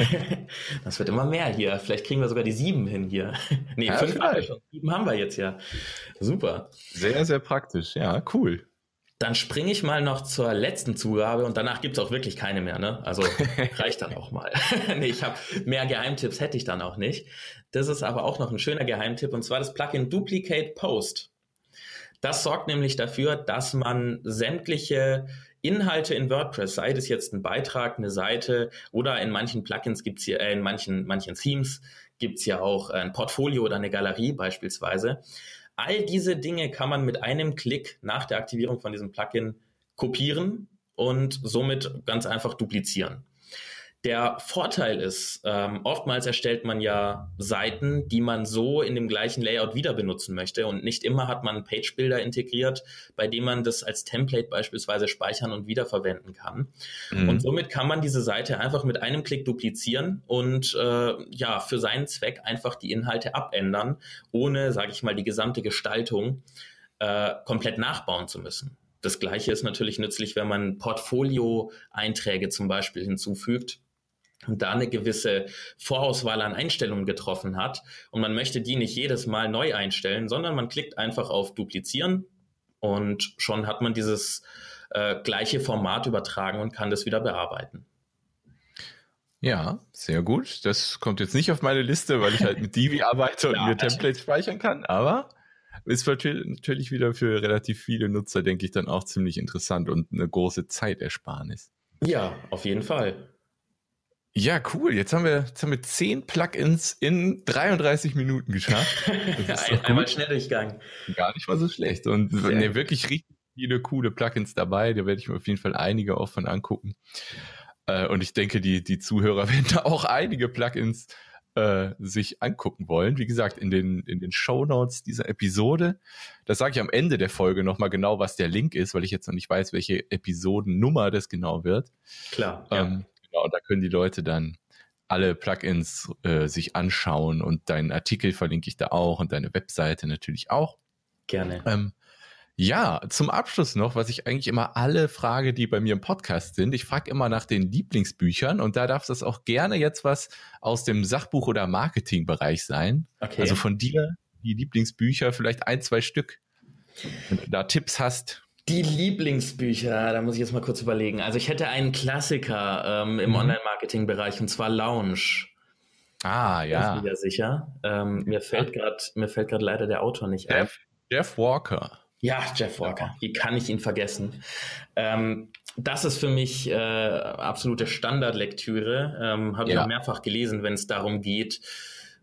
das wird immer mehr hier. Vielleicht kriegen wir sogar die sieben hin hier. nee, ja, fünf haben wir schon. Sieben haben wir jetzt ja. Super. Sehr, sehr praktisch. Ja, cool. Dann springe ich mal noch zur letzten Zugabe und danach gibt's auch wirklich keine mehr. Ne? Also reicht dann auch mal. nee, ich habe mehr Geheimtipps hätte ich dann auch nicht. Das ist aber auch noch ein schöner Geheimtipp und zwar das Plugin Duplicate Post. Das sorgt nämlich dafür, dass man sämtliche Inhalte in WordPress, sei es jetzt ein Beitrag, eine Seite oder in manchen Plugins gibt's hier, äh, in manchen, manchen Themes gibt's ja auch ein Portfolio oder eine Galerie beispielsweise. All diese Dinge kann man mit einem Klick nach der Aktivierung von diesem Plugin kopieren und somit ganz einfach duplizieren. Der Vorteil ist, ähm, oftmals erstellt man ja Seiten, die man so in dem gleichen Layout wieder benutzen möchte und nicht immer hat man Page Builder integriert, bei dem man das als Template beispielsweise speichern und wiederverwenden kann. Mhm. Und somit kann man diese Seite einfach mit einem Klick duplizieren und äh, ja für seinen Zweck einfach die Inhalte abändern, ohne, sage ich mal, die gesamte Gestaltung äh, komplett nachbauen zu müssen. Das gleiche ist natürlich nützlich, wenn man Portfolio-Einträge zum Beispiel hinzufügt und da eine gewisse Vorauswahl an Einstellungen getroffen hat. Und man möchte die nicht jedes Mal neu einstellen, sondern man klickt einfach auf Duplizieren und schon hat man dieses äh, gleiche Format übertragen und kann das wieder bearbeiten. Ja, sehr gut. Das kommt jetzt nicht auf meine Liste, weil ich halt mit Divi arbeite und ja, mir Templates speichern kann, aber ist natürlich wieder für relativ viele Nutzer, denke ich, dann auch ziemlich interessant und eine große Zeitersparnis. Ja, auf jeden Fall. Ja, cool. Jetzt haben wir, jetzt haben wir zehn Plugins in 33 Minuten geschafft. Einmal Schnelldurchgang. Gar nicht mal so schlecht. Und ne, wirklich richtig viele coole Plugins dabei. Da werde ich mir auf jeden Fall einige auch von angucken. Äh, und ich denke, die, die Zuhörer werden da auch einige Plugins äh, sich angucken wollen. Wie gesagt, in den, in den Show Notes dieser Episode. Das sage ich am Ende der Folge nochmal genau, was der Link ist, weil ich jetzt noch nicht weiß, welche Episodennummer das genau wird. Klar. Ähm, Genau, und da können die Leute dann alle Plugins äh, sich anschauen und deinen Artikel verlinke ich da auch und deine Webseite natürlich auch. Gerne. Ähm, ja, zum Abschluss noch, was ich eigentlich immer alle frage, die bei mir im Podcast sind. Ich frage immer nach den Lieblingsbüchern und da darf das auch gerne jetzt was aus dem Sachbuch- oder Marketingbereich sein. Okay. Also von dir die Lieblingsbücher, vielleicht ein, zwei Stück. Wenn du da Tipps hast. Die Lieblingsbücher, da muss ich jetzt mal kurz überlegen. Also ich hätte einen Klassiker ähm, im mhm. Online-Marketing-Bereich und zwar Lounge. Ah, ja. Bin ich sicher. Ähm, mir fällt gerade, mir fällt gerade leider der Autor nicht ein. Jeff, Jeff Walker. Ja, Jeff Walker. Wie kann ich ihn vergessen? Ähm, das ist für mich äh, absolute Standardlektüre. Ähm, Habe ich ja. auch mehrfach gelesen, wenn es darum geht,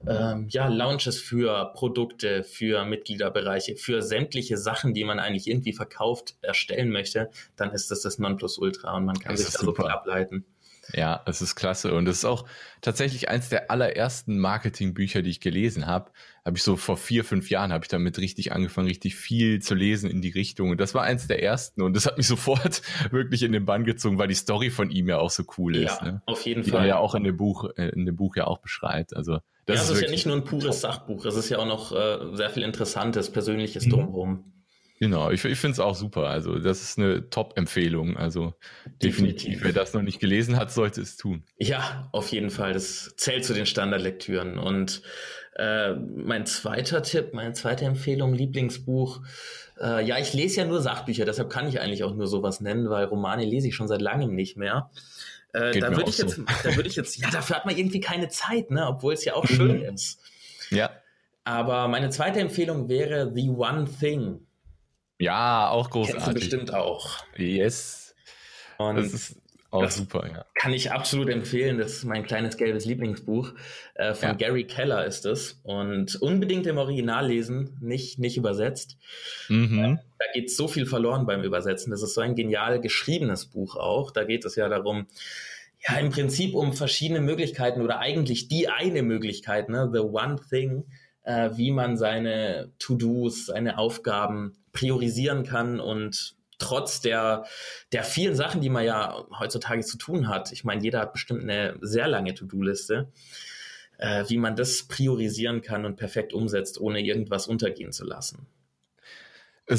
ähm, ja, Launches für Produkte, für Mitgliederbereiche, für sämtliche Sachen, die man eigentlich irgendwie verkauft, erstellen möchte, dann ist das das Nonplusultra und man kann das sich da super. so viel ableiten. Ja, es ist klasse und es ist auch tatsächlich eins der allerersten Marketingbücher, die ich gelesen habe. Habe ich so vor vier, fünf Jahren habe ich damit richtig angefangen, richtig viel zu lesen in die Richtung. Und das war eins der ersten und das hat mich sofort wirklich in den Bann gezogen, weil die Story von ihm ja auch so cool ist. Ja, ne? auf jeden die Fall. Die er ja auch in dem Buch, äh, in dem Buch ja auch beschreibt. Also das ja, ist, ist ja nicht nur ein pures Sachbuch, es ist ja auch noch äh, sehr viel Interessantes, Persönliches mhm. drumherum. Genau, ich, ich finde es auch super. Also das ist eine Top-Empfehlung. Also definitiv. definitiv, wer das noch nicht gelesen hat, sollte es tun. Ja, auf jeden Fall. Das zählt zu den Standardlektüren. Und äh, mein zweiter Tipp, meine zweite Empfehlung, Lieblingsbuch. Äh, ja, ich lese ja nur Sachbücher, deshalb kann ich eigentlich auch nur sowas nennen, weil Romane lese ich schon seit langem nicht mehr. Äh, da würde ich so. jetzt, da würde ich jetzt, ja, dafür hat man irgendwie keine Zeit, ne, obwohl es ja auch schön ist. Ja. Aber meine zweite Empfehlung wäre The One Thing ja, auch großartig. Kennst du bestimmt auch. Yes. Und das ist auch das super, ja. Kann ich absolut empfehlen. Das ist mein kleines gelbes Lieblingsbuch. Äh, von ja. Gary Keller ist es. Und unbedingt im Original lesen, nicht, nicht übersetzt. Mhm. Äh, da geht so viel verloren beim Übersetzen. Das ist so ein genial geschriebenes Buch auch. Da geht es ja darum, ja, im Prinzip um verschiedene Möglichkeiten oder eigentlich die eine Möglichkeit, ne, the one thing, äh, wie man seine To-Dos, seine Aufgaben priorisieren kann und trotz der, der vielen Sachen, die man ja heutzutage zu tun hat, ich meine, jeder hat bestimmt eine sehr lange To-Do-Liste, äh, wie man das priorisieren kann und perfekt umsetzt, ohne irgendwas untergehen zu lassen.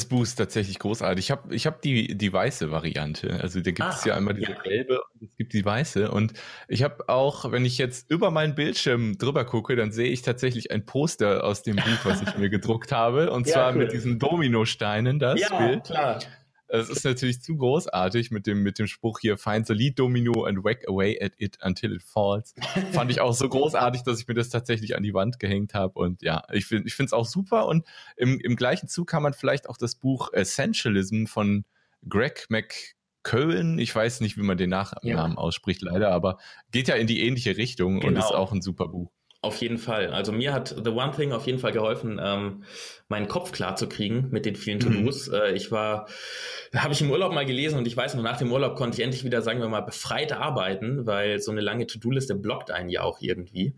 Buch ist tatsächlich großartig. Ich habe ich hab die, die weiße Variante. Also da gibt es ja einmal diese ja. gelbe und es gibt die weiße. Und ich habe auch, wenn ich jetzt über meinen Bildschirm drüber gucke, dann sehe ich tatsächlich ein Poster aus dem Buch, was ich mir gedruckt habe. Und ja, zwar cool. mit diesen Dominosteinen, das ja, Bild. Klar. Es ist natürlich zu großartig mit dem, mit dem Spruch hier, find the lead domino and whack away at it until it falls. Fand ich auch so großartig, dass ich mir das tatsächlich an die Wand gehängt habe. Und ja, ich finde ich finde es auch super. Und im, im gleichen Zug kann man vielleicht auch das Buch Essentialism von Greg McCullen, ich weiß nicht, wie man den Nachnamen ja. ausspricht, leider, aber geht ja in die ähnliche Richtung genau. und ist auch ein super Buch. Auf jeden Fall. Also mir hat The One Thing auf jeden Fall geholfen, ähm, meinen Kopf klar zu kriegen mit den vielen To-Dos. Mhm. Äh, ich war, habe ich im Urlaub mal gelesen und ich weiß noch, nach dem Urlaub konnte ich endlich wieder, sagen wir mal, befreit arbeiten, weil so eine lange To-Do-Liste blockt einen ja auch irgendwie.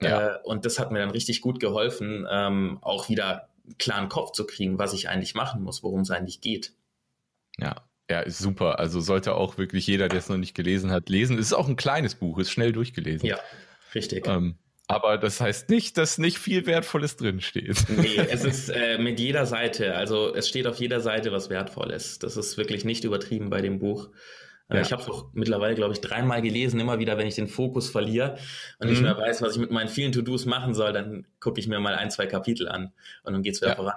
Ja. Äh, und das hat mir dann richtig gut geholfen, ähm, auch wieder klaren Kopf zu kriegen, was ich eigentlich machen muss, worum es eigentlich geht. Ja, ja, ist super. Also sollte auch wirklich jeder, der es noch nicht gelesen hat, lesen. Es ist auch ein kleines Buch, ist schnell durchgelesen. Ja, richtig. Ähm, aber das heißt nicht, dass nicht viel Wertvolles drinsteht. Nee, es ist äh, mit jeder Seite, also es steht auf jeder Seite was Wertvolles. Das ist wirklich nicht übertrieben bei dem Buch. Äh, ja. Ich habe es auch mittlerweile, glaube ich, dreimal gelesen, immer wieder, wenn ich den Fokus verliere und mhm. nicht mehr weiß, was ich mit meinen vielen To-Dos machen soll, dann gucke ich mir mal ein, zwei Kapitel an und dann geht's wieder ja. voran.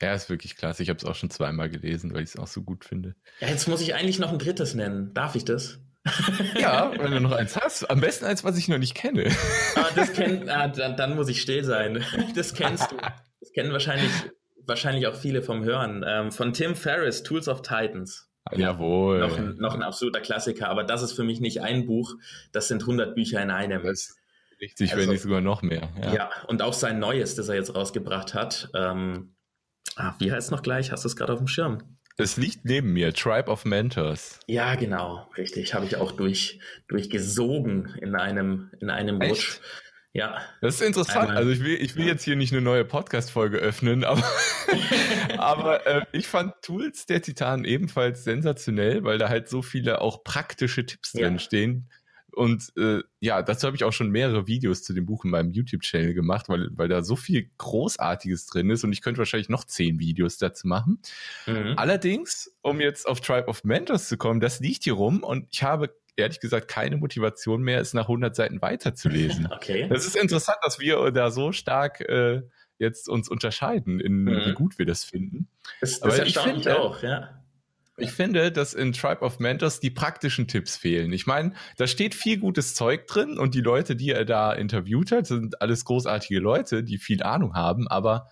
Ja, ist wirklich klasse. Ich habe es auch schon zweimal gelesen, weil ich es auch so gut finde. Ja, jetzt muss ich eigentlich noch ein drittes nennen. Darf ich das? Ja, wenn du noch eins hast. Am besten eins, was ich noch nicht kenne. Ah, das kennt, ah, dann, dann muss ich still sein. Das kennst du. Das kennen wahrscheinlich, wahrscheinlich auch viele vom Hören. Ähm, von Tim Ferriss, Tools of Titans. Jawohl. Noch ein, noch ein absoluter Klassiker. Aber das ist für mich nicht ein Buch. Das sind 100 Bücher in einem. Richtig, also, wenn nicht sogar noch mehr. Ja. ja, und auch sein Neues, das er jetzt rausgebracht hat. Ähm, ah, wie heißt es noch gleich? Hast du es gerade auf dem Schirm? Es liegt neben mir, Tribe of Mentors. Ja, genau, richtig. Habe ich auch durch, durchgesogen in einem, in einem Rutsch. Ja. Das ist interessant. Einmal. Also ich will, ich will jetzt hier nicht eine neue Podcast-Folge öffnen, aber, aber äh, ich fand Tools der Titanen ebenfalls sensationell, weil da halt so viele auch praktische Tipps ja. drin stehen, und äh, ja, dazu habe ich auch schon mehrere Videos zu dem Buch in meinem YouTube-Channel gemacht, weil, weil da so viel Großartiges drin ist und ich könnte wahrscheinlich noch zehn Videos dazu machen. Mhm. Allerdings, um jetzt auf Tribe of Mentors zu kommen, das liegt hier rum und ich habe ehrlich gesagt keine Motivation mehr, es nach 100 Seiten weiterzulesen. okay. Das ist interessant, dass wir da so stark äh, jetzt uns unterscheiden, in mhm. wie gut wir das finden. Das, das Aber ich auch, ja. Ich finde, dass in Tribe of Mentors die praktischen Tipps fehlen. Ich meine, da steht viel gutes Zeug drin und die Leute, die er da interviewt hat, sind alles großartige Leute, die viel Ahnung haben, aber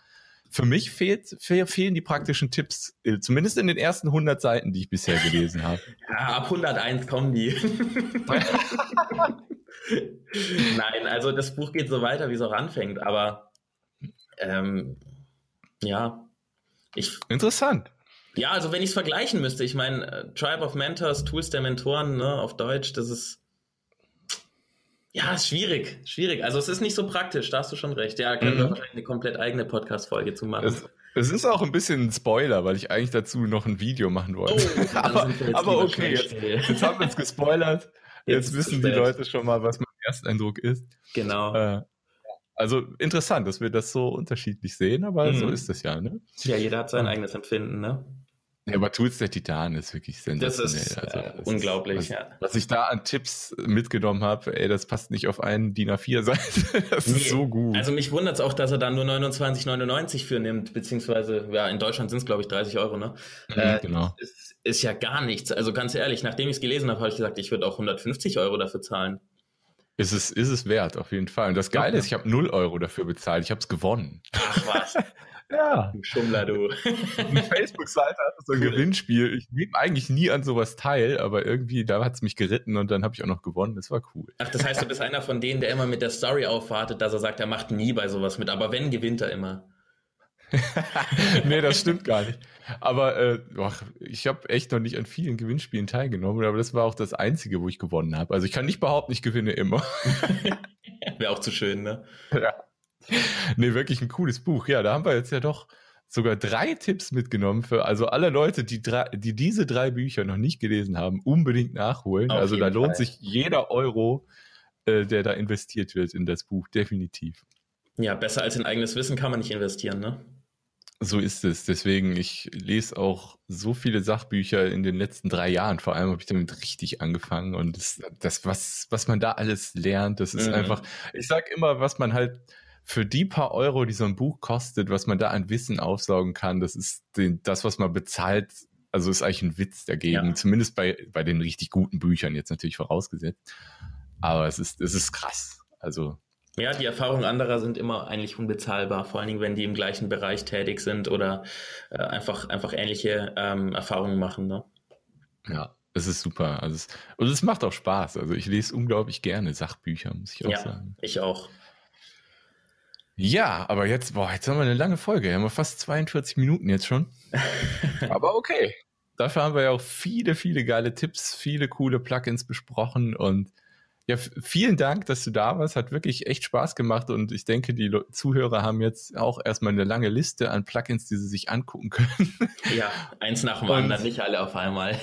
für mich fehlt, fehlen die praktischen Tipps, äh, zumindest in den ersten 100 Seiten, die ich bisher gelesen habe. Ja, ab 101 kommen die. Nein, also das Buch geht so weiter, wie es auch anfängt, aber ähm, ja, ich. Interessant. Ja, also wenn ich es vergleichen müsste, ich meine, äh, Tribe of Mentors, Tools der Mentoren, ne, auf Deutsch, das ist ja, ist schwierig, schwierig. Also es ist nicht so praktisch, da hast du schon recht. Ja, können mhm. wir wahrscheinlich eine komplett eigene Podcast-Folge zu machen. Es, es, ist auch ein bisschen ein Spoiler, weil ich eigentlich dazu noch ein Video machen wollte. Oh, aber, aber okay, jetzt, jetzt, haben wir es gespoilert. Jetzt, jetzt wissen die Leute schon mal, was mein Ersteindruck ist. Genau. Äh, also interessant, dass wir das so unterschiedlich sehen, aber mhm. so ist es ja, ne? Ja, jeder hat sein eigenes Empfinden, ne? Ja, aber Tools der Titan ist wirklich sensationell. Das ist also, das unglaublich, ist, was, ja. Was ich da an Tipps mitgenommen habe, ey, das passt nicht auf einen DIN A4-Seite. Das nee. ist so gut. Also mich wundert es auch, dass er dann nur 29,99 für nimmt, beziehungsweise, ja, in Deutschland sind es, glaube ich, 30 Euro, ne? Mhm, äh, genau. Ist, ist ja gar nichts. Also ganz ehrlich, nachdem ich es gelesen habe, habe ich gesagt, ich würde auch 150 Euro dafür zahlen. Ist es, ist es wert, auf jeden Fall. Und das Geile okay. ist, ich habe 0 Euro dafür bezahlt. Ich habe es gewonnen. Ach was. Ja. Du Schummler, du. Eine Facebook-Seite hatte so ein cool. Gewinnspiel. Ich nehme eigentlich nie an sowas teil, aber irgendwie, da hat es mich geritten und dann habe ich auch noch gewonnen. Das war cool. Ach, das heißt, du bist einer von denen, der immer mit der Story aufwartet, dass er sagt, er macht nie bei sowas mit. Aber wenn, gewinnt er immer. nee, das stimmt gar nicht. Aber äh, boah, ich habe echt noch nicht an vielen Gewinnspielen teilgenommen, aber das war auch das Einzige, wo ich gewonnen habe. Also ich kann nicht behaupten, ich gewinne immer. Wäre auch zu schön, ne? Ja. Nee, wirklich ein cooles Buch. Ja, da haben wir jetzt ja doch sogar drei Tipps mitgenommen für also alle Leute, die, drei, die diese drei Bücher noch nicht gelesen haben, unbedingt nachholen. Auf also da lohnt Fall. sich jeder Euro, äh, der da investiert wird in das Buch, definitiv. Ja, besser als in eigenes Wissen kann man nicht investieren, ne? So ist es. Deswegen, ich lese auch so viele Sachbücher in den letzten drei Jahren. Vor allem habe ich damit richtig angefangen. Und das, das was, was man da alles lernt, das ist mhm. einfach, ich sage immer, was man halt für die paar Euro, die so ein Buch kostet, was man da an Wissen aufsaugen kann, das ist den, das, was man bezahlt. Also ist eigentlich ein Witz dagegen. Ja. Zumindest bei, bei den richtig guten Büchern jetzt natürlich vorausgesetzt. Aber es ist, es ist krass. Also ja, die Erfahrungen anderer sind immer eigentlich unbezahlbar, vor allen Dingen, wenn die im gleichen Bereich tätig sind oder äh, einfach, einfach ähnliche ähm, Erfahrungen machen. Ne? Ja, es ist super. Also es, und es macht auch Spaß. Also ich lese unglaublich gerne Sachbücher, muss ich auch ja, sagen. Ich auch. Ja, aber jetzt, boah, jetzt haben wir eine lange Folge. Haben wir fast 42 Minuten jetzt schon. aber okay. Dafür haben wir ja auch viele, viele geile Tipps, viele coole Plugins besprochen und ja, vielen Dank, dass du da warst. Hat wirklich echt Spaß gemacht und ich denke, die Zuhörer haben jetzt auch erstmal eine lange Liste an Plugins, die sie sich angucken können. Ja, eins nach dem und, anderen, nicht alle auf einmal.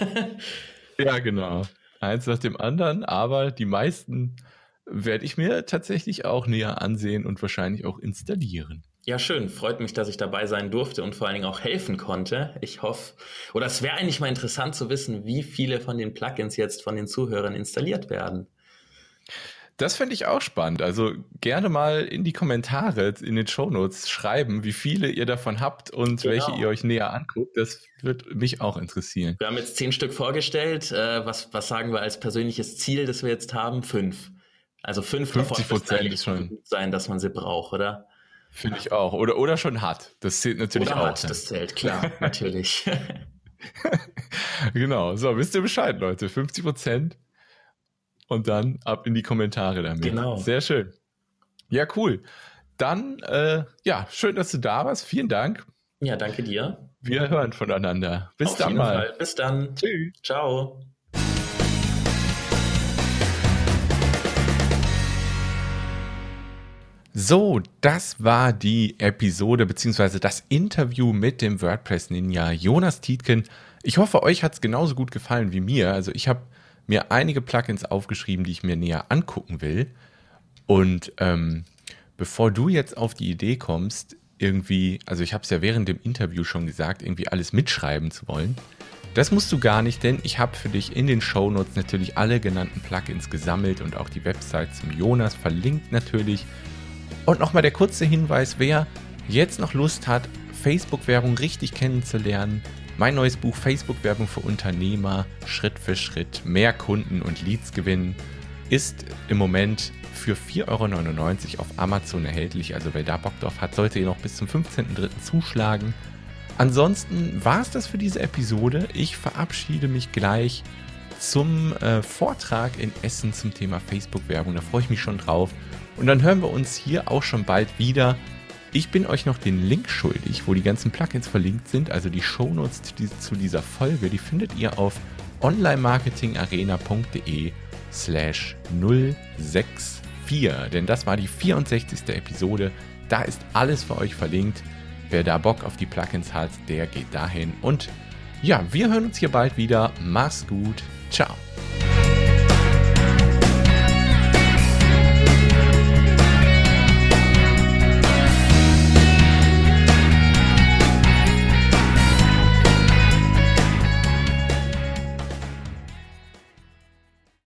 ja, genau. Eins nach dem anderen, aber die meisten werde ich mir tatsächlich auch näher ansehen und wahrscheinlich auch installieren. Ja, schön. Freut mich, dass ich dabei sein durfte und vor allen Dingen auch helfen konnte. Ich hoffe, oder es wäre eigentlich mal interessant zu wissen, wie viele von den Plugins jetzt von den Zuhörern installiert werden. Das fände ich auch spannend. Also gerne mal in die Kommentare in den Shownotes schreiben, wie viele ihr davon habt und genau. welche ihr euch näher anguckt. Das wird mich auch interessieren. Wir haben jetzt zehn Stück vorgestellt. Äh, was, was sagen wir als persönliches Ziel, das wir jetzt haben? Fünf. Also fünf 50 Prozent ist schon sein, dass man sie braucht, oder? Finde ich auch. Oder, oder schon hat. Das zählt natürlich oder auch. Hat, das zählt, klar, natürlich. genau. So, wisst ihr Bescheid, Leute. 50 Prozent und dann ab in die Kommentare damit. Genau. Sehr schön. Ja, cool. Dann, äh, ja, schön, dass du da warst. Vielen Dank. Ja, danke dir. Wir hören voneinander. Bis Auf dann mal. Fall. Bis dann. Tschüss. Ciao. So, das war die Episode bzw. das Interview mit dem WordPress Ninja Jonas Tietken. Ich hoffe, euch hat es genauso gut gefallen wie mir. Also ich habe mir einige Plugins aufgeschrieben, die ich mir näher angucken will. Und ähm, bevor du jetzt auf die Idee kommst, irgendwie, also ich habe es ja während dem Interview schon gesagt, irgendwie alles mitschreiben zu wollen. Das musst du gar nicht, denn ich habe für dich in den Shownotes natürlich alle genannten Plugins gesammelt und auch die Website zum Jonas verlinkt natürlich. Und nochmal der kurze Hinweis, wer jetzt noch Lust hat, Facebook-Werbung richtig kennenzulernen, mein neues Buch Facebook-Werbung für Unternehmer, Schritt für Schritt, mehr Kunden und Leads gewinnen, ist im Moment für 4,99 Euro auf Amazon erhältlich. Also wer da Bock drauf hat, sollte ihr noch bis zum 15.03. zuschlagen. Ansonsten war es das für diese Episode. Ich verabschiede mich gleich zum äh, Vortrag in Essen zum Thema Facebook-Werbung. Da freue ich mich schon drauf. Und dann hören wir uns hier auch schon bald wieder. Ich bin euch noch den Link schuldig, wo die ganzen Plugins verlinkt sind, also die Shownotes zu dieser Folge, die findet ihr auf onlinemarketingarena.de slash 064, denn das war die 64. Episode. Da ist alles für euch verlinkt. Wer da Bock auf die Plugins hat, der geht dahin. Und ja, wir hören uns hier bald wieder. Mach's gut. Ciao.